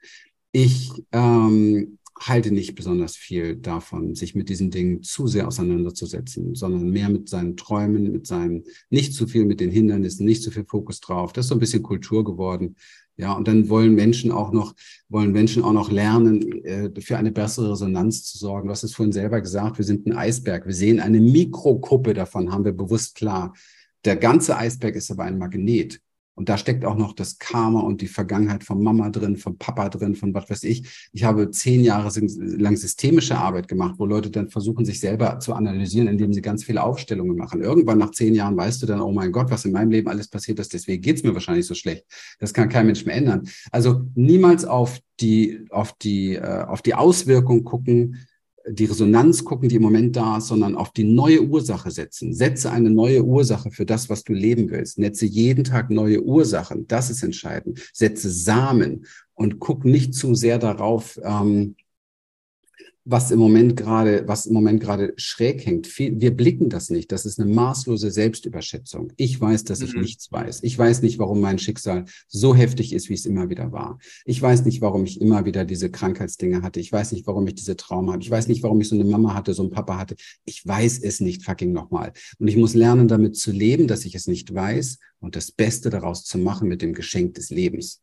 Ich ähm, halte nicht besonders viel davon, sich mit diesen Dingen zu sehr auseinanderzusetzen, sondern mehr mit seinen Träumen, mit seinen, nicht zu viel mit den Hindernissen, nicht zu viel Fokus drauf. Das ist so ein bisschen Kultur geworden. Ja, und dann wollen Menschen auch noch, wollen Menschen auch noch lernen, äh, für eine bessere Resonanz zu sorgen. Du hast es vorhin selber gesagt, wir sind ein Eisberg. Wir sehen eine Mikrokuppe davon, haben wir bewusst klar. Der ganze Eisberg ist aber ein Magnet. Und da steckt auch noch das Karma und die Vergangenheit von Mama drin, von Papa drin, von was weiß ich. Ich habe zehn Jahre lang systemische Arbeit gemacht, wo Leute dann versuchen, sich selber zu analysieren, indem sie ganz viele Aufstellungen machen. Irgendwann nach zehn Jahren weißt du dann, oh mein Gott, was in meinem Leben alles passiert ist, deswegen geht's mir wahrscheinlich so schlecht. Das kann kein Mensch mehr ändern. Also niemals auf die, auf die, äh, auf die Auswirkung gucken, die Resonanz gucken, die im Moment da ist, sondern auf die neue Ursache setzen. Setze eine neue Ursache für das, was du leben willst. Netze jeden Tag neue Ursachen. Das ist entscheidend. Setze Samen und guck nicht zu sehr darauf, ähm, was im Moment gerade, was im Moment gerade schräg hängt. Wir blicken das nicht. Das ist eine maßlose Selbstüberschätzung. Ich weiß, dass ich mhm. nichts weiß. Ich weiß nicht, warum mein Schicksal so heftig ist, wie es immer wieder war. Ich weiß nicht, warum ich immer wieder diese Krankheitsdinge hatte. Ich weiß nicht, warum ich diese Trauma hatte. Ich weiß nicht, warum ich so eine Mama hatte, so einen Papa hatte. Ich weiß es nicht fucking nochmal. Und ich muss lernen, damit zu leben, dass ich es nicht weiß und das Beste daraus zu machen mit dem Geschenk des Lebens.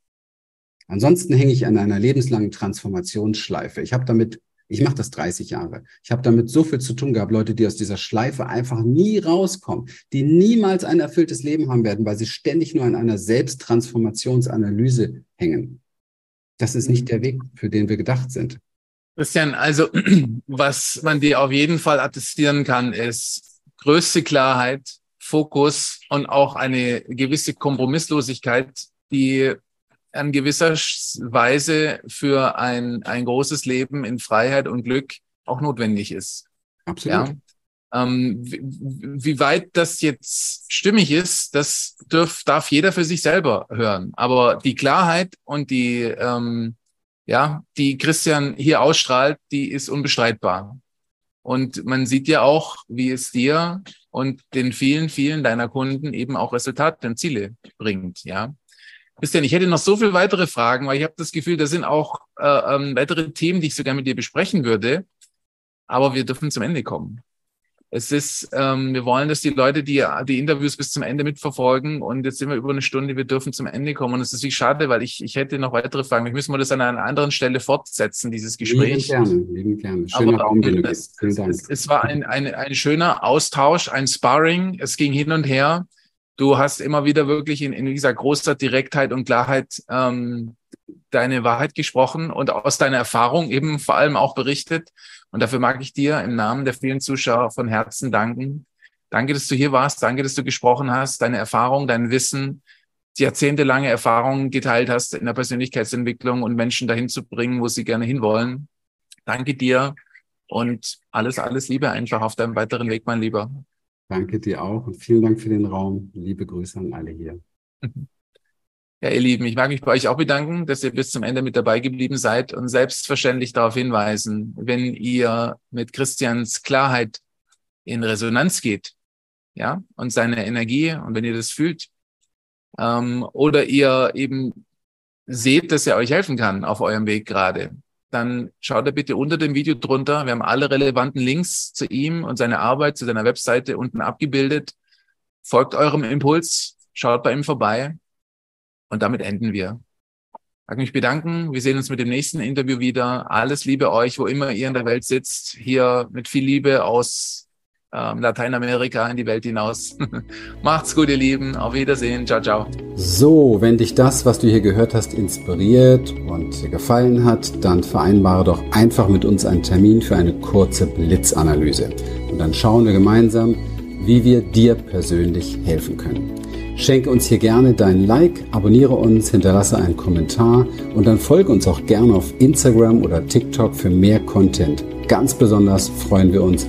Ansonsten hänge ich an einer lebenslangen Transformationsschleife. Ich habe damit ich mache das 30 Jahre. Ich habe damit so viel zu tun gehabt, Leute, die aus dieser Schleife einfach nie rauskommen, die niemals ein erfülltes Leben haben werden, weil sie ständig nur an einer Selbsttransformationsanalyse hängen. Das ist nicht der Weg, für den wir gedacht sind. Christian, also was man dir auf jeden Fall attestieren kann, ist größte Klarheit, Fokus und auch eine gewisse Kompromisslosigkeit, die an gewisser Weise für ein, ein großes Leben in Freiheit und Glück auch notwendig ist. Absolut. Ja? Ähm, wie, wie weit das jetzt stimmig ist, das dürf, darf jeder für sich selber hören. Aber die Klarheit und die, ähm, ja, die Christian hier ausstrahlt, die ist unbestreitbar. Und man sieht ja auch, wie es dir und den vielen, vielen deiner Kunden eben auch Resultate und Ziele bringt, ja. Christian, ich hätte noch so viele weitere Fragen, weil ich habe das Gefühl, da sind auch äh, ähm, weitere Themen, die ich sogar mit dir besprechen würde. Aber wir dürfen zum Ende kommen. Es ist, ähm, wir wollen, dass die Leute die, die Interviews bis zum Ende mitverfolgen und jetzt sind wir über eine Stunde, wir dürfen zum Ende kommen und es ist wie schade, weil ich, ich hätte noch weitere Fragen. Ich müssen wir das an einer anderen Stelle fortsetzen, dieses Gespräch. Lieben gerne, lieben gerne. Schöner Aber, Raum, den du bist. Vielen Dank. Es, es war ein, ein, ein schöner Austausch, ein Sparring. Es ging hin und her du hast immer wieder wirklich in, in dieser großer Direktheit und Klarheit ähm, deine Wahrheit gesprochen und aus deiner Erfahrung eben vor allem auch berichtet. Und dafür mag ich dir im Namen der vielen Zuschauer von Herzen danken. Danke, dass du hier warst. Danke, dass du gesprochen hast, deine Erfahrung, dein Wissen, die jahrzehntelange Erfahrung geteilt hast in der Persönlichkeitsentwicklung und Menschen dahin zu bringen, wo sie gerne hinwollen. Danke dir und alles, alles Liebe einfach auf deinem weiteren Weg, mein Lieber. Danke dir auch und vielen Dank für den Raum. Liebe Grüße an alle hier. Ja, ihr Lieben, ich mag mich bei euch auch bedanken, dass ihr bis zum Ende mit dabei geblieben seid und selbstverständlich darauf hinweisen, wenn ihr mit Christians Klarheit in Resonanz geht, ja, und seine Energie und wenn ihr das fühlt, ähm, oder ihr eben seht, dass er euch helfen kann auf eurem Weg gerade, dann schaut da bitte unter dem Video drunter. Wir haben alle relevanten Links zu ihm und seiner Arbeit, zu seiner Webseite unten abgebildet. Folgt eurem Impuls, schaut bei ihm vorbei und damit enden wir. Ich mag mich bedanken. Wir sehen uns mit dem nächsten Interview wieder. Alles Liebe euch, wo immer ihr in der Welt sitzt. Hier mit viel Liebe aus ähm, Lateinamerika in die Welt hinaus. Macht's gut, ihr Lieben. Auf Wiedersehen. Ciao, ciao. So, wenn dich das, was du hier gehört hast, inspiriert und gefallen hat, dann vereinbare doch einfach mit uns einen Termin für eine kurze Blitzanalyse. Und dann schauen wir gemeinsam, wie wir dir persönlich helfen können. Schenke uns hier gerne dein Like, abonniere uns, hinterlasse einen Kommentar und dann folge uns auch gerne auf Instagram oder TikTok für mehr Content. Ganz besonders freuen wir uns,